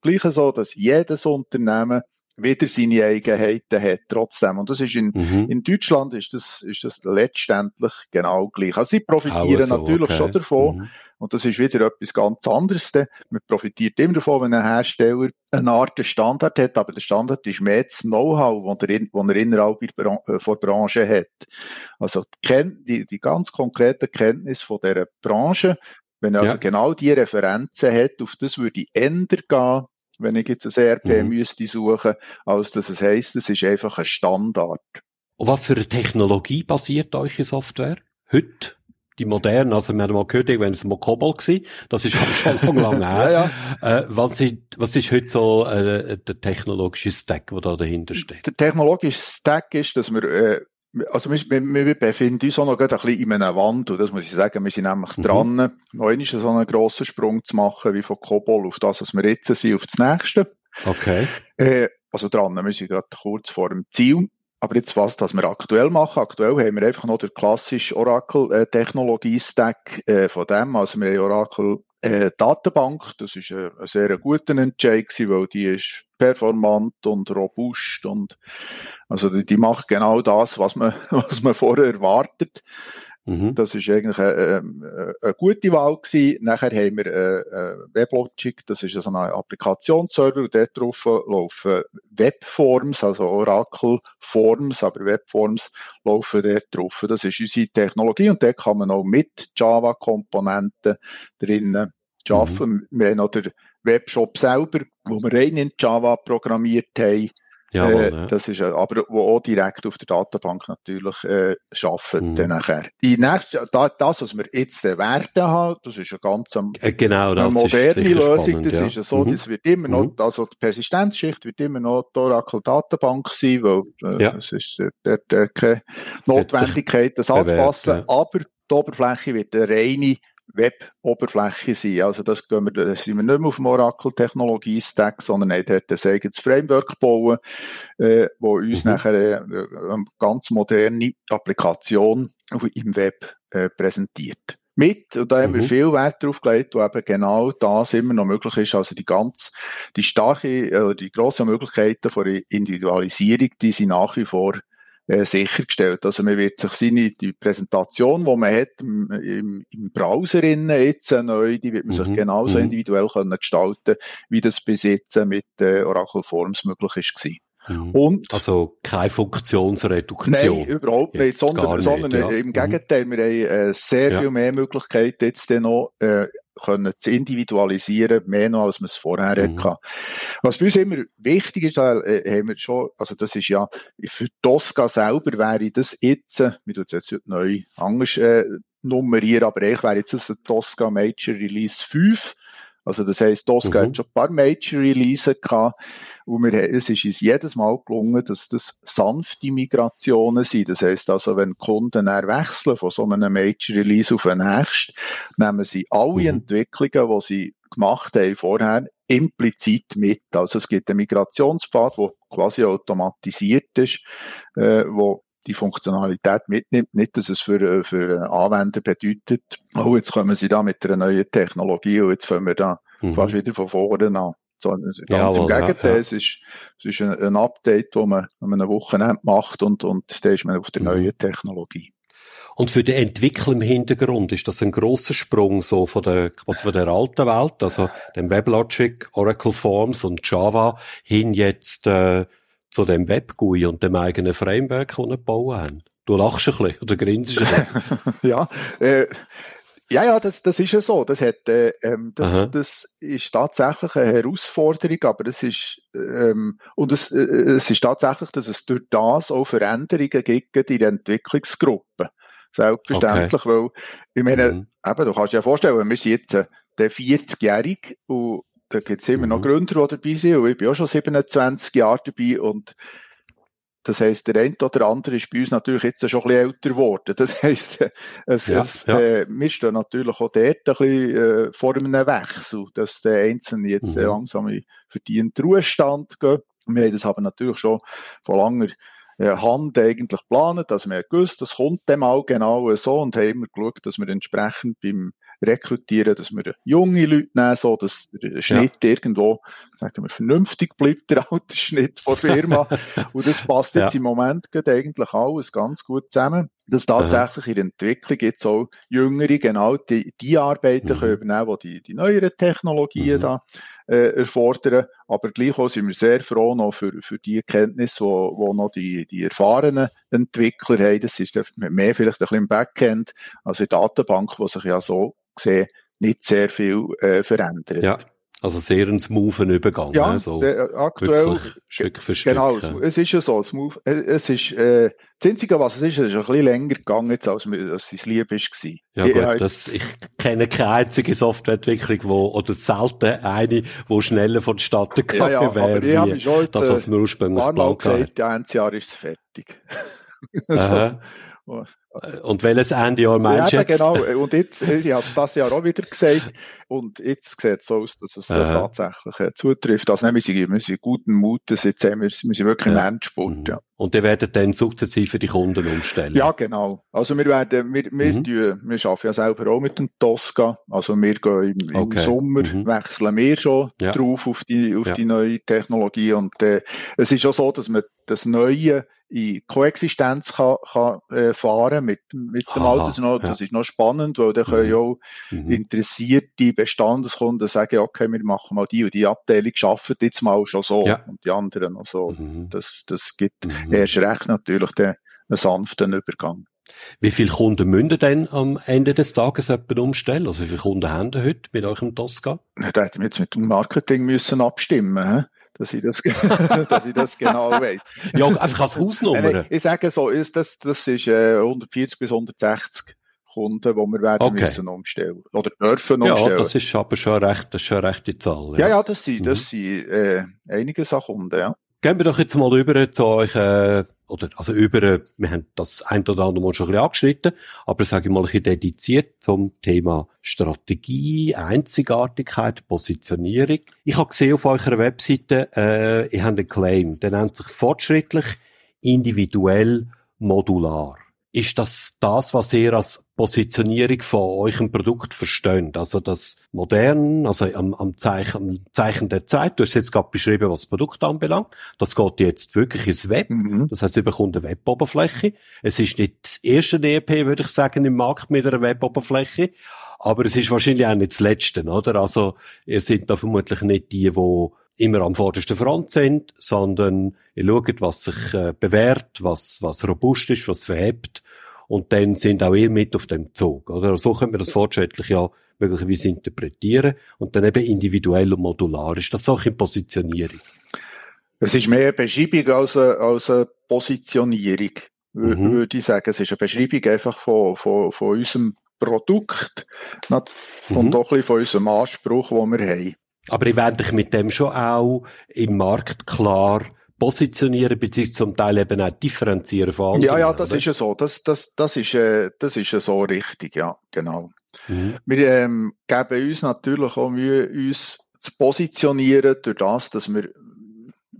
gleich so, dass jedes Unternehmen wieder seine Eigenheiten hat, trotzdem. Und das ist in, mhm. in Deutschland ist das, ist das letztendlich genau gleich. Also sie profitieren so, natürlich okay. schon davon. Mhm. Und das ist wieder etwas ganz anderes. Man profitiert immer davon, wenn ein Hersteller eine Art Standard hat, aber der Standard ist mehr das Know-how, das er, in, er innerhalb der äh, Branche hat. Also die, die ganz konkrete Kenntnis von dieser Branche, wenn er ja. also genau die Referenzen hat, auf das würde ich ändern gehen, wenn ich jetzt ein ERP mhm. müsste suchen, als dass es heisst, es ist einfach ein Standard. Und was für eine Technologie basiert eure Software heute? die modernen, also wir haben mal gehört, wenn es mal Kobol gewesen, das ist schon lange her. ja, ja. Äh, was, ist, was ist heute so äh, der technologische Stack, der da dahinter steht? Der technologische Stack ist, dass wir äh, also wir, wir befinden uns auch noch ein bisschen in einem Wandel, das muss ich sagen. Wir sind nämlich mhm. dran, noch einmal so einen grossen Sprung zu machen, wie von Kobol auf das, was wir jetzt sind, auf das nächste. Okay. Äh, also dran, wir sind gerade kurz vor dem Ziel. Aber jetzt was, das wir aktuell machen. Aktuell haben wir einfach noch den klassischen Oracle-Technologie-Stack äh, von dem. Also wir haben Oracle äh, Datenbank. Das ist ein, ein sehr guter Entscheid gewesen, weil die ist performant und robust und also die, die macht genau das, was man, was man vorher erwartet. Mhm. Das ist eigentlich eine, eine, eine, gute Wahl gewesen. Nachher haben wir äh, WebLogic, das ist so ein Applikationsserver, und dort drauf laufen Webforms, also Oracle Forms, aber Webforms laufen dort drauf. Das ist unsere Technologie und dort kann man auch mit Java-Komponenten drinnen arbeiten. Mhm. Wir haben noch den Webshop selber, wo wir rein in Java programmiert haben. Jawohl, äh, ja. Das ist, aber wo auch direkt auf der Datenbank natürlich äh, arbeiten mhm. dann nachher. Die nächste, da, das, was wir jetzt äh, werden haben, das ist eine ganz äh, genau, eine moderne Lösung. Spannend, das ja. ist ja so, mhm. das wird immer noch, mhm. also die Persistenzschicht wird immer noch die Oracle Datenbank sein, weil äh, ja. es ist äh, dort äh, keine Notwendigkeit, das anzupassen, aber die Oberfläche wird eine reine Web-Oberfläche sein. Also das, gehen wir, das sind wir nicht mehr auf dem Oracle-Technologie-Stack, sondern haben dort ein eigenes Framework bauen, äh, wo uns mhm. nachher äh, eine ganz moderne Applikation im Web äh, präsentiert. Mit, und da haben mhm. wir viel Wert darauf gelegt, wo eben genau das immer noch möglich ist. Also die ganz, die starke, äh, die grossen Möglichkeiten von Individualisierung, die sind nach wie vor äh, sichergestellt. Also man wird sich seine die Präsentation, die man hat im, im, im Browser innen jetzt neu, die wird man mhm. sich genauso mhm. individuell können gestalten, wie das bis jetzt mit äh, Oracle Forms möglich ist gewesen. Und, also keine Funktionsreduktion. Nein, überhaupt nicht, sondern, nicht, sondern ja. im mhm. Gegenteil, wir haben äh, sehr ja. viel mehr Möglichkeiten jetzt noch äh, können zu individualisieren, mehr noch, als man es vorher mhm. hatte. Was für uns immer wichtig ist, äh, haben wir schon, also das ist ja, für Tosca selber wäre das jetzt, äh, wir tun es jetzt neu anders äh, nummerieren, aber ich wäre jetzt das Tosca Major Release 5, also das heisst, Tosca mhm. hat schon ein paar Major Releases gehabt, wo wir, es ist uns jedes Mal gelungen, dass das sanfte Migrationen sind. Das heisst also, wenn Kunden wechseln von so einem Major Release auf den nächsten, nehmen sie alle mhm. Entwicklungen, die sie gemacht haben vorher, implizit mit. Also es gibt einen Migrationspfad, der quasi automatisiert ist, äh, wo die Funktionalität mitnimmt. Nicht, dass es für, äh, für Anwender bedeutet, oh, jetzt kommen sie da mit einer neuen Technologie und jetzt fangen wir da mhm. fast wieder von vorne an. So, ganz Jawohl, im Gegenteil, ja, ja. es ist, es ist ein, ein Update, das man an einem Wochenende macht und, und da ist man auf der mhm. neuen Technologie. Und für den Entwickler im Hintergrund ist das ein großer Sprung so von der, was von der alten Welt, also dem WebLogic, Oracle Forms und Java hin jetzt äh, zu dem Web-GUI und dem eigenen Framework, das wir gebaut haben? Du lachst ein bisschen oder grinst ein bisschen. ja, äh, ja, ja, das, das ist ja so. Das, hat, äh, ähm, das, das ist tatsächlich eine Herausforderung, aber es ist, ähm, und es, äh, es ist tatsächlich, dass es durch das auch Veränderungen gibt in der Entwicklungsgruppe. Selbstverständlich, okay. weil, ich meine, mhm. eben, du kannst dir ja vorstellen, wir sind jetzt äh, der 40-Jährige und da gibt es immer mhm. noch Gründer, die dabei sind. Und ich bin auch schon 27 Jahre dabei. Und das heisst, der eine oder andere ist bei uns natürlich jetzt schon ein bisschen älter geworden. Das heisst, es, ja, es, ja. Äh, wir stehen natürlich auch dort ein bisschen äh, vor einem Wechsel, dass der Einzelne jetzt mhm. langsam in verdienten Ruhestand geht. Wir haben das aber natürlich schon von langer äh, Hand eigentlich geplant. Also wir gewusst, das kommt dem auch genau so und haben immer geschaut, dass wir entsprechend beim rekrutieren, dass wir junge Leute nehmen, so dass der Schnitt ja. irgendwo, sagen wir, vernünftig bleibt, der Altersschnitt von Firma. und das passt jetzt ja. im Moment geht eigentlich alles ganz gut zusammen. Dass tatsächlich in der Entwicklung jetzt auch Jüngere genau die, die Arbeiten mhm. können übernehmen, die, die die neueren Technologien mhm. da äh, erfordern. Aber gleichwohl sind wir sehr froh noch für, für die Kenntnisse, wo, wo noch die, die erfahrenen Entwickler haben. Das ist mehr vielleicht ein bisschen im Backend, also in Datenbank, wo sich ja so gesehen nicht sehr viel äh, verändert. Ja. Also sehr ein smoothen Übergang. Ja, ne? so äh, aktuell. wirklich Stück für Stück. Genau, ja. es ist ja so. Smooth, äh, es ist, äh, das Einzige, was es ist, es ist ein bisschen länger gegangen, jetzt, als, als es lieb war. Ja Ich- gut, ich- das, ich kenne keine einzige Softwareentwicklung, wo, oder selten eine, wo schneller vonstatten ja, gegangen ja, aber wäre, ich habe schon das, was äh, wir ursprünglich geplant haben. gesagt, ja, Ende Jahr ist es fertig. So. Und welches Ende Jahr Ja, meinst du jetzt? genau. Und jetzt, äh, ich habe es das Jahr auch wieder gesagt. Und jetzt sieht es so aus, dass es äh, Aha. tatsächlich äh, zutrifft. Also, nein, wir sind, wir sind guten Mutes. Jetzt haben wir, wir sind wirklich im Ja. Endspurt, Mhm. ja. Und die werden dann sukzessive die Kunden umstellen. Ja, genau. Also wir werden, wir, wir, Mhm. tun, wir arbeiten ja selber auch mit dem Tosca. Also wir gehen im, im Okay. Sommer, Mhm. wechseln wir schon Ja. drauf auf die, auf Ja. die neue Technologie. Und äh, es ist auch so, dass man das Neue in Koexistenz kann, kann äh, fahren mit, mit dem Aha, Alten. Das ist, noch, ja. das ist noch spannend, weil dann können Mhm. ja auch Mhm. interessierte Bestandeskunden sagen, okay, wir machen mal die und die Abteilung, schaffen jetzt mal schon so Ja. und die anderen noch so. Mhm. Das, das gibt Mhm. erst recht natürlich den, einen sanften Übergang. Wie viele Kunden müssen denn am Ende des Tages jemanden umstellen? Also wie viele Kunden haben ihr heute mit eurem Tosca? Da hätten wir jetzt mit dem Marketing müssen abstimmen? Dass ich das, dass ich das genau weiß. Ja, einfach als Hausnummer. ich sage so, ist das, das ist äh, 140 bis 160 Kunden, die wir werden Okay. müssen umstellen oder dürfen ja, umstellen. das ist aber schon recht, das ist schon recht die Zahl. ja, ja, das sind, Mhm. das sind äh, einige Kunden, ja. Gehen wir doch jetzt mal über zu euch, äh, oder, also über, äh, wir haben das ein oder andere Mal schon ein bisschen angeschnitten, aber sage ich mal ein bisschen dediziert zum Thema Strategie, Einzigartigkeit, Positionierung. Ich habe gesehen auf eurer Webseite, äh, ihr habt einen Claim, der nennt sich fortschrittlich, individuell, modular. Ist das das, was ihr als Positionierung von eurem Produkt versteht? Also das modern, also am, am, Zeichen, am Zeichen der Zeit, du hast jetzt gerade beschrieben, was das Produkt anbelangt. Das geht jetzt wirklich ins Web. Mhm. Das heißt, ihr bekommt eine Weboberfläche. Es ist nicht das erste ERP, würde ich sagen, im Markt mit einer Weboberfläche. Aber es ist wahrscheinlich auch nicht das letzte, oder? Also, ihr seid da vermutlich nicht die, die immer am vordersten Front sind, sondern ihr schaut, was sich äh, bewährt, was, was robust ist, was verhebt. Und dann sind auch ihr mit auf dem Zug, oder? So könnte man das fortschrittlich ja möglicherweise interpretieren. Und dann eben individuell und modular. Ist das so in Positionierung? Es ist mehr eine Beschreibung als eine, als eine Positionierung, Mhm. würde ich sagen. Es ist eine Beschreibung einfach von, von, von unserem Produkt und Mhm. auch ein bisschen von unserem Anspruch, den wir haben. Aber ich werde dich mit dem schon auch im Markt klar positionieren, beziehungsweise zum Teil eben auch differenzieren von anderen. Ja, ja, das oder? ist ja so. Das, das, das ist, äh, das ist ja so richtig, ja, genau. Mhm. Wir ähm, geben uns natürlich auch Mühe, uns zu positionieren, durch das, dass wir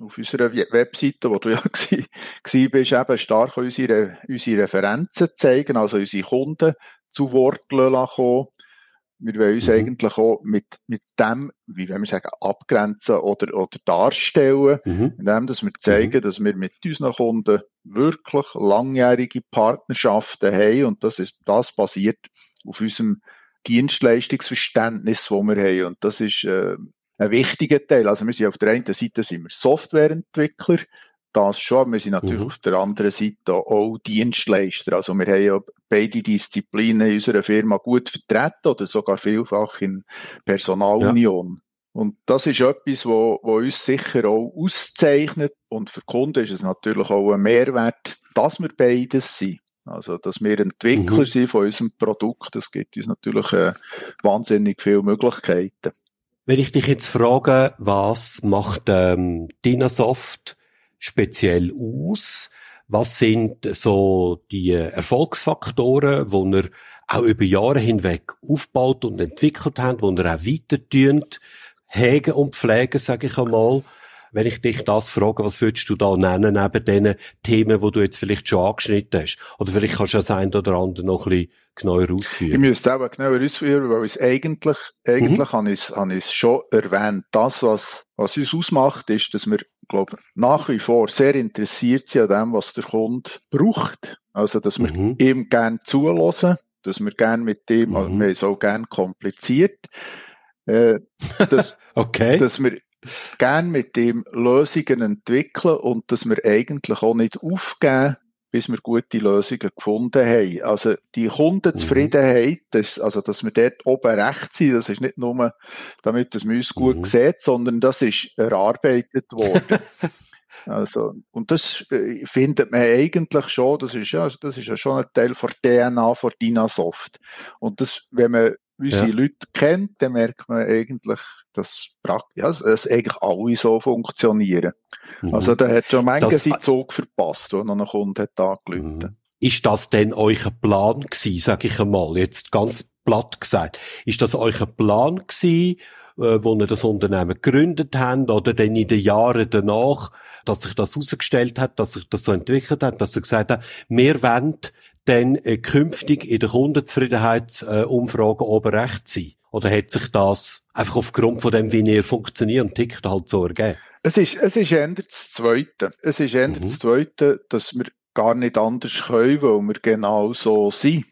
auf unserer We- Webseite, wo du ja gsi bist, eben stark unsere, unsere Referenzen zeigen, also unsere Kunden zu Wort lassen kommen. Wir wollen uns Mhm. eigentlich auch mit, mit dem, wie wollen wir sagen, abgrenzen oder, oder darstellen, Mhm. indem dass wir zeigen, dass wir mit unseren Kunden wirklich langjährige Partnerschaften haben und das ist, das basiert auf unserem Dienstleistungsverständnis, das wir haben und das ist äh, ein wichtiger Teil. Also wir sind auf der einen Seite sind wir Softwareentwickler, das schon, wir sind natürlich Mhm. auf der anderen Seite auch Dienstleister. Also wir haben ja beide Disziplinen in unserer Firma gut vertreten oder sogar vielfach in Personalunion. Und das ist etwas, wo uns sicher auch auszeichnet. Und für Kunden ist es natürlich auch ein Mehrwert, dass wir beides sind. Also, dass wir Entwickler Mhm. sind von unserem Produkt. Das gibt uns natürlich äh, wahnsinnig viele Möglichkeiten. Wenn ich dich jetzt frage, was macht ähm, Dynasoft speziell aus? Was sind so die Erfolgsfaktoren, die ihr auch über Jahre hinweg aufgebaut und entwickelt habt, die ihr auch weiter tünt, hegen und pflegen, sage ich einmal? Wenn ich dich das frage, was würdest du da nennen, neben den Themen, die du jetzt vielleicht schon angeschnitten hast? Oder vielleicht kannst du das ein oder andere noch ein bisschen genauer Ich ausführen. müsste es auch genauer ausführen, weil es eigentlich, eigentlich ich es, habe ich es schon erwähnt. Das, was, was uns ausmacht, ist, dass wir, glaube nach wie vor sehr interessiert sind an dem, was der Kunde braucht. Also, dass wir Mhm. ihm gerne zulassen, dass wir gerne mit dem, Mhm. also wir es auch gerne kompliziert, äh, dass, Okay. dass wir gerne mit dem Lösungen entwickeln und dass wir eigentlich auch nicht aufgeben, bis wir gute Lösungen gefunden haben. Also die Kundenzufriedenheit, mhm. das, also dass wir dort oben rechts sind, das ist nicht nur, damit das uns gut mhm. sieht, sondern das ist erarbeitet worden. Also, und das äh, findet man eigentlich schon, das ist ja, das ist ja schon ein Teil von DNA von Dynasoft. Und das, wenn man unsere ja. Leute kennt, dann merkt man eigentlich, dass, ja, dass eigentlich alle so funktionieren. Mhm. Also, da hat schon manche seinen Zug verpasst, wo noch ein Kunde hat angerufen. Mhm. Ist das denn euer Plan gewesen, sag ich einmal, jetzt ganz platt gesagt? Ist das euer Plan gewesen, äh, wo ihr das Unternehmen gegründet habt oder denn in den Jahren danach, dass sich das herausgestellt hat, dass sich das so entwickelt hat, dass ihr gesagt habt, wir wollen dann äh, künftig in der Kundenzufriedenheitsumfrage äh, oben rechts sein? Oder hat sich das einfach aufgrund von dem, wie ihr funktioniert und tickt, halt so ergeben? Es ist, es ist eher das Zweite. Es ist eher mhm. das Zweite, dass wir gar nicht anders können, weil wir genau so sind.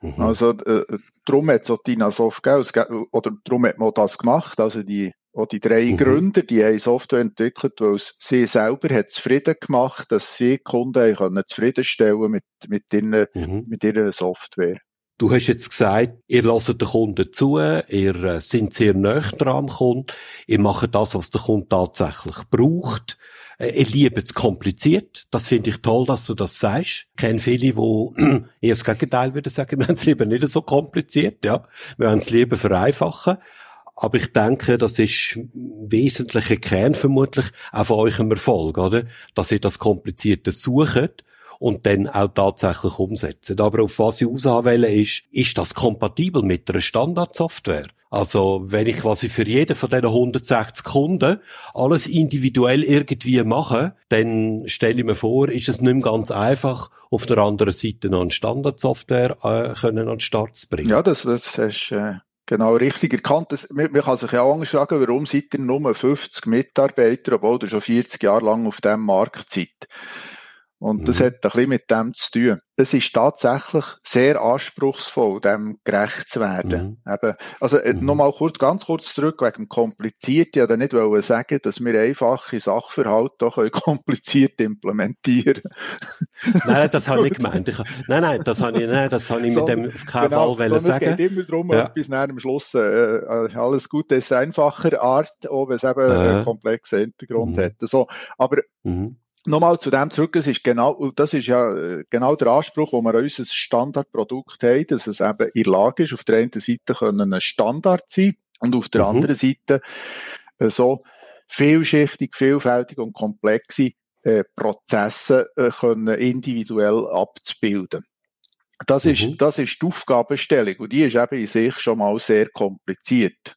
Mhm. Also, äh, darum hat es auch Tina Soft gegeben, oder darum hat man das gemacht. Also, die auch die drei mhm. Gründer, die haben Software entwickelt, weil es sie selber hat zufrieden gemacht, dass sie Kunden können zufriedenstellen mit, mit, ihrer, mhm. mit ihrer Software. Du hast jetzt gesagt, ihr lasst den Kunden zu, ihr äh, sind sehr nah dran am Kunden, ihr macht das, was der Kunde tatsächlich braucht. Äh, ihr liebt es kompliziert. Das finde ich toll, dass du das sagst. Ich kenne viele, die eher das Gegenteil würden sagen, wir haben es lieber nicht so kompliziert, ja. Wir haben es lieber vereinfachen. Aber ich denke, das ist wesentlicher Kern vermutlich auch von eurem Erfolg, oder? Dass ihr das Komplizierte sucht und dann auch tatsächlich umsetzt. Aber auf was ich auswähle ist, ist das kompatibel mit einer Standardsoftware? Also, wenn ich quasi für jeden von diesen 160 Kunden alles individuell irgendwie mache, dann stelle ich mir vor, ist es nicht mehr ganz einfach, auf der anderen Seite noch eine Standardsoftware äh, an den Start zu bringen. Ja, das, das hast äh, Genau, richtig erkannt. Das, man, man kann sich ja auch anders fragen, warum seid ihr nur 50 Mitarbeiter, obwohl ihr schon 40 Jahre lang auf diesem Markt seid. Und mhm. das hat ein bisschen mit dem zu tun. Es ist tatsächlich sehr anspruchsvoll, dem gerecht zu werden. Mhm. Eben, also äh, mhm. nochmal kurz, ganz kurz zurück wegen dem kompliziert. Ich wollte nicht wollen sagen, dass wir einfache Sachverhalte doch kompliziert implementieren. nein, das habe ich nicht gemeint. Ich, nein, nein, das habe ich, nein, das habe ich mit dem auf keinen genau, Fall sagen. Es geht immer darum, ja. etwas nach am Schluss, äh, äh, alles Gute ist einfacher Art, auch wenn es eben äh. einen komplexen Hintergrund mhm. hat. So, aber mhm Nochmal zu dem zurück, es ist genau, das ist ja äh, genau der Anspruch, wo wir an unser Standardprodukt haben, dass es eben in der Lage ist, auf der einen Seite können ein Standard sein und auf der mhm. anderen Seite äh, so vielschichtig, vielfältig und komplexe äh, Prozesse äh, können individuell abzubilden. Das mhm. ist, das ist die Aufgabenstellung und die ist eben in sich schon mal sehr kompliziert.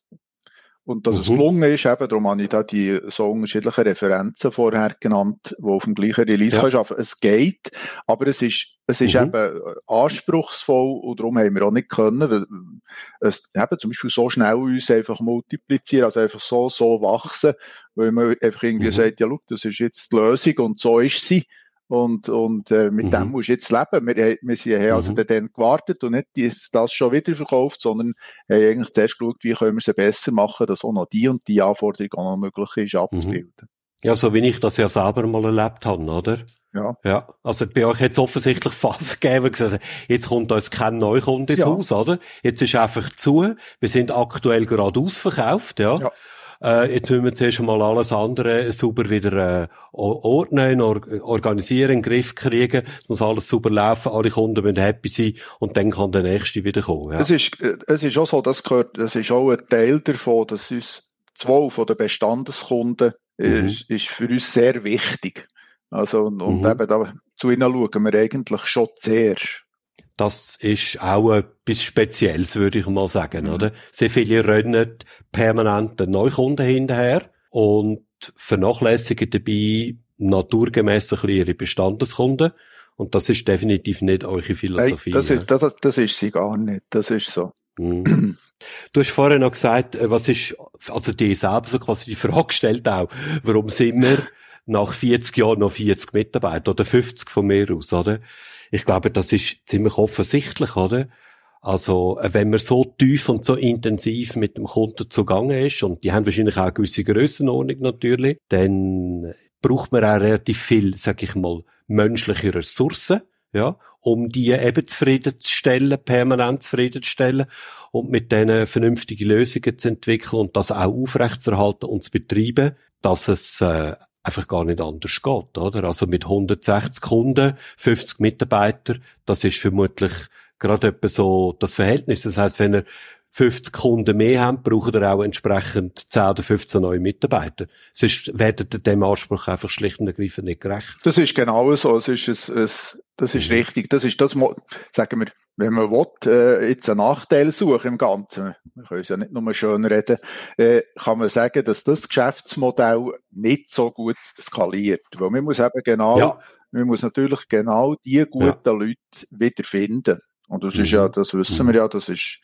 Und dass mhm. es gelungen ist, eben, darum habe ich da die so unterschiedlichen Referenzen vorher genannt, die auf dem gleichen Release ja. arbeiten. Es geht, aber es ist, es ist mhm. eben anspruchsvoll und darum haben wir auch nicht können, weil es eben zum Beispiel so schnell uns einfach multiplizieren, also einfach so, so wachsen, weil man einfach irgendwie mhm. sagt, ja, look, das ist jetzt die Lösung und so ist sie. Und, und äh, mit mhm. dem musst du jetzt leben. Wir, wir sind, haben also mhm. dann gewartet und nicht das schon wieder verkauft, sondern haben eigentlich zuerst geschaut, wie können wir es besser machen, dass auch noch die und die Anforderung auch noch möglich ist, abzubilden. Mhm. Ja, so wie ich das ja selber mal erlebt habe, oder? Ja. Ja. Also bei euch hat es offensichtlich Phasen gegeben, gesagt, jetzt kommt uns kein Neukunde ins ja. Haus, oder? Jetzt ist einfach zu. Wir sind aktuell gerade ausverkauft, ja. ja. Äh, jetzt müssen wir zuerst mal alles andere sauber wieder äh, ordnen, or organisieren, in den Griff kriegen. Es muss alles sauber laufen, alle Kunden müssen happy sein und dann kann der nächste wieder kommen. Ja. Es, ist, äh, es ist auch so, das gehört, das ist auch ein Teil davon, dass uns zwei von den Bestandeskunden mhm. ist, ist für uns sehr wichtig. Also, und, und mhm. eben da, zu ihnen schauen wir eigentlich schon zuerst. Das ist auch etwas Spezielles, würde ich mal sagen, mhm. oder? Sehr viele rennen permanent den Neukunden hinterher und vernachlässigen dabei naturgemäß ein bisschen ihre Bestandeskunden. Und das ist definitiv nicht eure Philosophie. Hey, das, ist, das, das ist sie gar nicht. Das ist so. Mhm. Du hast vorhin noch gesagt, äh, was ist, also die selber so quasi die Frage gestellt auch, warum sind wir nach 40 Jahren noch 40 Mitarbeiter oder 50 von mir aus, oder? Ich glaube, das ist ziemlich offensichtlich, oder? Also, äh, wenn man so tief und so intensiv mit dem Kunden zugange ist, und die haben wahrscheinlich auch eine gewisse Grössenordnung natürlich, dann braucht man auch relativ viel, sag ich mal, menschliche Ressourcen, ja, um die eben zufriedenzustellen, permanent zufriedenzustellen und mit denen vernünftige Lösungen zu entwickeln und das auch aufrechtzuerhalten und zu betreiben, dass es äh, einfach gar nicht anders geht, oder? Also mit 160 Kunden, 50 Mitarbeiter, das ist vermutlich gerade etwa so das Verhältnis. Das heißt, wenn er 50 Kunden mehr haben, braucht er auch entsprechend 10 oder 15 neue Mitarbeiter. Sonst werden dem Anspruch einfach schlicht und ergreifend nicht gerecht. Das ist genau so. Es ist ein, ein, das ist richtig. Das ist das, sagen wir, wenn man will, äh, jetzt einen Nachteil suchen im Ganzen, wir können es ja nicht nur schön reden, äh, kann man sagen, dass das Geschäftsmodell nicht so gut skaliert. Weil man muss eben genau, ja. man muss natürlich genau die guten ja. Leute wieder finden. Und das ist ja, mhm. das wissen mhm. wir ja, das ist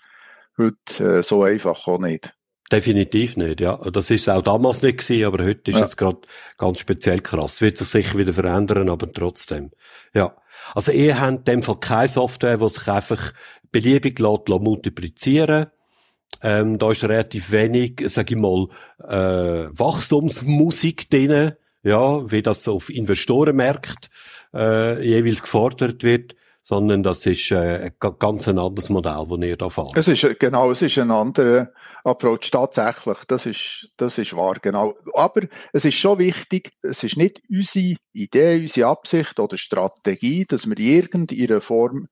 heute äh, so einfach auch nicht. Definitiv nicht, ja. Das ist auch damals nicht gewesen, aber heute ist ja. es gerade ganz speziell krass. Wird sich sicher wieder verändern, aber trotzdem. Ja. Also ihr habt in dem Fall keine Software, die sich einfach beliebig lässt, lässt multiplizieren. Ähm, da ist relativ wenig, sag ich mal, äh, Wachstumsmusik drin, ja, wie das auf Investorenmärkten äh, jeweils gefordert wird sondern das ist äh, ein ganz ein anderes Modell, das ihr da fahrt. Es ist, genau, es ist ein anderer Approach, tatsächlich, das ist, das ist wahr, genau. Aber es ist schon wichtig, es ist nicht unsere Idee, unsere Absicht oder Strategie, dass wir in irgendeiner Form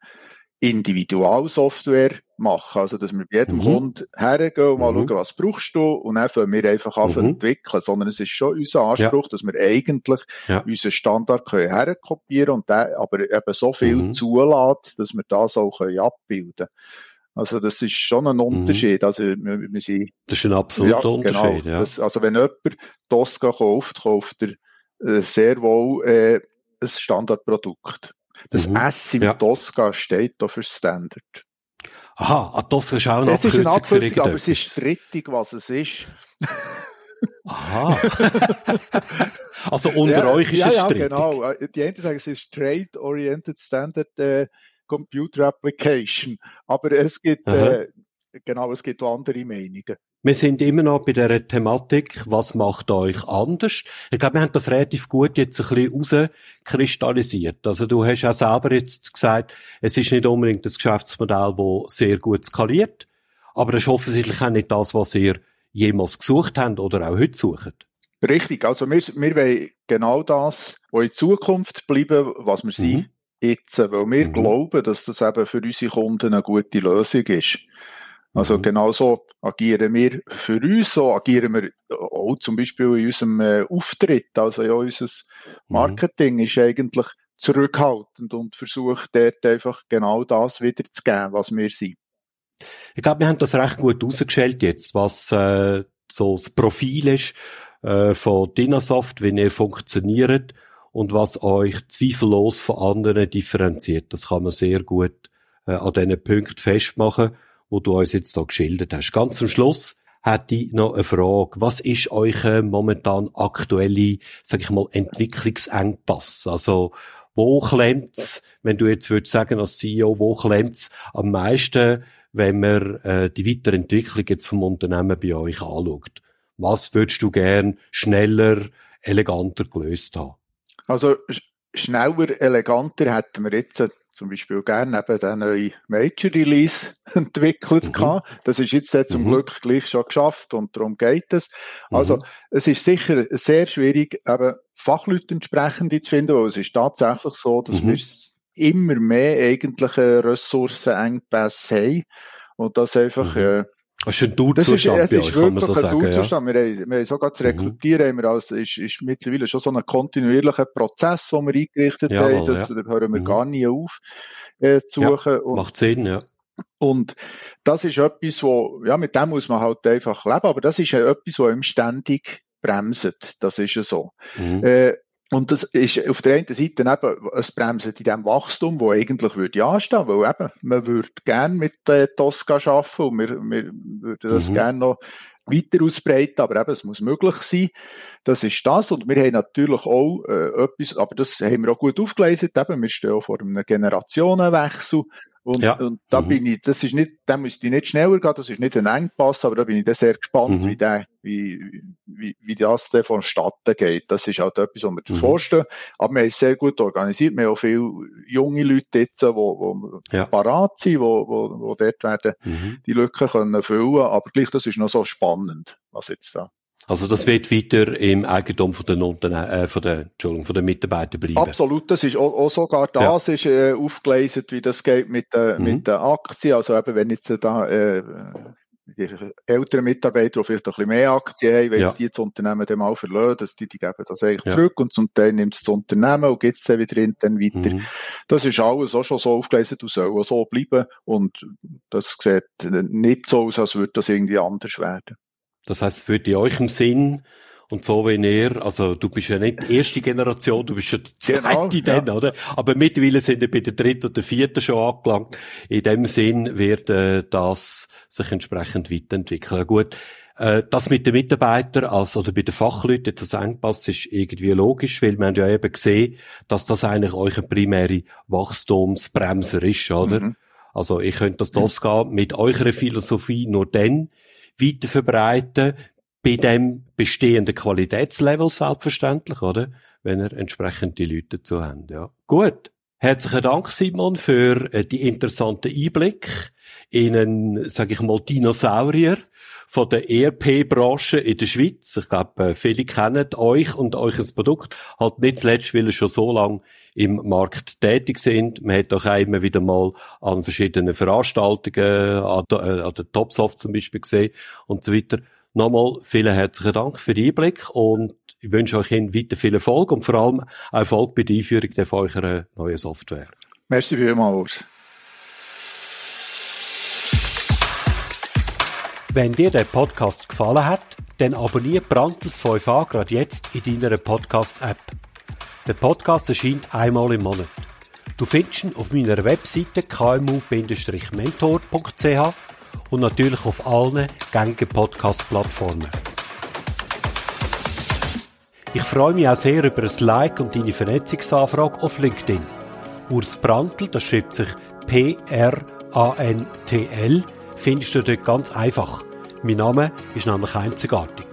Individualsoftware machen. Also, dass wir bei jedem mhm. Kunden hergehen und mal mhm. schauen, was brauchst du und dann fangen wir einfach an mhm. entwickeln. Sondern es ist schon unser Anspruch, ja. dass wir eigentlich ja. unseren Standard können herkopieren und der aber eben so viel mhm. zulässt, dass wir das auch können abbilden können. Also das ist schon ein mhm. Unterschied. Also wir, wir sind, das ist ein absoluter ja, Unterschied. Genau. Das, also wenn jemand Tosca kauft, kauft er äh, sehr wohl äh, ein Standardprodukt. Das mhm. S im ja. Tosca steht da für Standard. Aha, ah, Tosca ist auch eine Es ist eine Abkürzung, aber es ist strittig, was es ist. Aha. also unter ja, euch ist ja, es ja, strittig. genau. Äh, die einen sagen, es ist Trade Oriented Standard äh, Computer Application. Aber es gibt, äh, genau, es gibt andere Meinungen. Wir sind immer noch bei der Thematik, was macht euch anders? Ich glaube, wir haben das relativ gut jetzt ein bisschen rauskristallisiert. Also du hast auch selber jetzt gesagt, es ist nicht unbedingt das Geschäftsmodell, das sehr gut skaliert, aber es ist offensichtlich auch nicht das, was ihr jemals gesucht habt oder auch heute sucht. Richtig, also wir, wir wollen genau das, was in Zukunft bleiben, was wir mhm. sind, jetzt, weil wir mhm. glauben, dass das eben für unsere Kunden eine gute Lösung ist. Also mhm. genauso agieren wir für uns, so agieren wir auch zum Beispiel in unserem äh, Auftritt. Also ja, unser mhm. Marketing mhm. ist eigentlich zurückhaltend und versucht dort einfach genau das wiederzugeben, was wir sind. Ich glaube, wir haben das recht gut ausgestellt jetzt, was äh, so das Profil ist äh, von Dynasoft, wie ihr funktioniert und was euch zweifellos von anderen differenziert. Das kann man sehr gut äh, an diesen Punkten festmachen wo du uns jetzt hier geschildert hast. Ganz zum Schluss hätte ich noch eine Frage. Was ist euer momentan aktuelle, sag ich mal, Entwicklungsengpass? Also, wo klemmt's, wenn du jetzt würdest sagen als CEO, wo klemmt's am meisten, wenn man äh, die Weiterentwicklung jetzt vom Unternehmen bei euch anschaut? Was würdest du gern schneller, eleganter gelöst haben? Also, schneller, eleganter hätten wir jetzt zum Beispiel gerne eben den neuen Major Release entwickelt mhm. Das ist jetzt zum mhm. Glück gleich schon geschafft und darum geht es. Also, mhm. es ist sicher sehr schwierig, eben Fachleute entsprechend zu finden, weil es ist tatsächlich so, dass mhm. wir immer mehr eigentliche Ressourcenengpässe haben und das einfach, mhm. äh, das ist ein Durchzustand das ist, es ist wirklich so ein sagen, Durchzustand. Ja. Wir, haben, wir haben sogar das mhm. Rekrutieren, haben wir als, ist, ist mittlerweile schon so ein kontinuierlicher Prozess, den wir eingerichtet Jawohl, haben. Das ja. hören wir mhm. gar nie auf äh, zu suchen. Ja, und, macht Sinn, ja. Und das ist etwas, wo, ja, mit dem muss man halt einfach leben, aber das ist ja etwas, was ihm ständig bremset. Das ist ja so. Mhm. Äh, und das ist auf der einen Seite eben ein Bremsen in dem Wachstum, wo eigentlich würde anstehen, weil eben, man würde gerne mit äh, Tosca arbeiten und wir, wir würden das mhm. gerne noch weiter ausbreiten, aber eben, es muss möglich sein. Das ist das. Und wir haben natürlich auch äh, etwas, aber das haben wir auch gut aufgelesen, eben, wir stehen auch vor einem Generationenwechsel. Und, ja. und da mhm. bin ich, das ist nicht, da müsste ich nicht schneller gehen, das ist nicht ein Engpass, aber da bin ich dann sehr gespannt, mhm. wie der, wie, wie, wie das dann vonstatten geht. Das ist halt etwas, was wir mhm. vorstellen. Aber wir haben es sehr gut organisiert. Wir haben auch viele junge Leute jetzt, die, die ja. parat sind, die, die, die dort werden, mhm. die Lücken können füllen. Aber gleich, das ist noch so spannend, was jetzt da also das wird weiter im Eigentum von den, Unterne äh, von den, Entschuldigung, von den Mitarbeitern bleiben. Absolut, das ist auch, auch sogar das ja. ist äh, aufgeleistet, wie das geht mit, äh, mhm. mit den Aktien. Also eben, wenn jetzt da äh, die älteren Mitarbeiter, die vielleicht ein bisschen mehr Aktien haben, wenn ja. die das Unternehmen dann mal verlassen, dass die, die geben das eigentlich ja. zurück und zum Teil nimmt es das Unternehmen und gibt es dann wieder intern weiter. Mhm. Das ist alles auch schon so aufgeleistet und soll auch so bleiben und das sieht nicht so aus, als würde das irgendwie anders werden. Das heißt, es würde in eurem Sinn und so wie ihr, also du bist ja nicht die erste Generation, du bist ja die genau, zweite genau, dann, ja. oder? Aber mittlerweile sind wir bei der dritten oder vierten schon angelangt. In dem Sinn wird äh, das sich entsprechend weiterentwickeln. Gut, äh, das mit den Mitarbeitern, also oder bei den Fachleuten, das Engpass ist irgendwie logisch, weil wir haben ja eben gesehen, dass das eigentlich euer primäre Wachstumsbremser ist, oder? Mhm. Also ich könnte das, das mhm. gehen mit eurer Philosophie nur dann, weiter verbreiten, bei dem bestehenden Qualitätslevel selbstverständlich, oder? Wenn er entsprechend die Leute dazu haben, ja. Gut. Herzlichen Dank, Simon, für äh, die interessanten Einblick in einen, sag ich mal, Dinosaurier von der ERP-Branche in der Schweiz. Ich glaube, äh, viele kennen euch und euch Produkt. Halt nicht zuletzt, weil ihr schon so lange im Markt tätig sind. Man hat auch immer wieder mal an verschiedenen Veranstaltungen, an der, äh, an der Topsoft zum Beispiel gesehen und so weiter. Nochmal vielen herzlichen Dank für den Einblick und ich wünsche euch weiter viel Erfolg und vor allem Erfolg bei der Einführung von eurer neuen Software. Merci vielmals. Wenn dir der Podcast gefallen hat, dann abonniere Brandtels 5a gerade jetzt in deiner Podcast-App. Der Podcast erscheint einmal im Monat. Du findest ihn auf meiner Webseite kmu-mentor.ch und natürlich auf allen gängigen Podcast-Plattformen. Ich freue mich auch sehr über ein Like und deine Vernetzungsanfrage auf LinkedIn. Urs Brandl, das schreibt sich P-R-A-N-T-L, findest du dort ganz einfach. Mein Name ist nämlich einzigartig.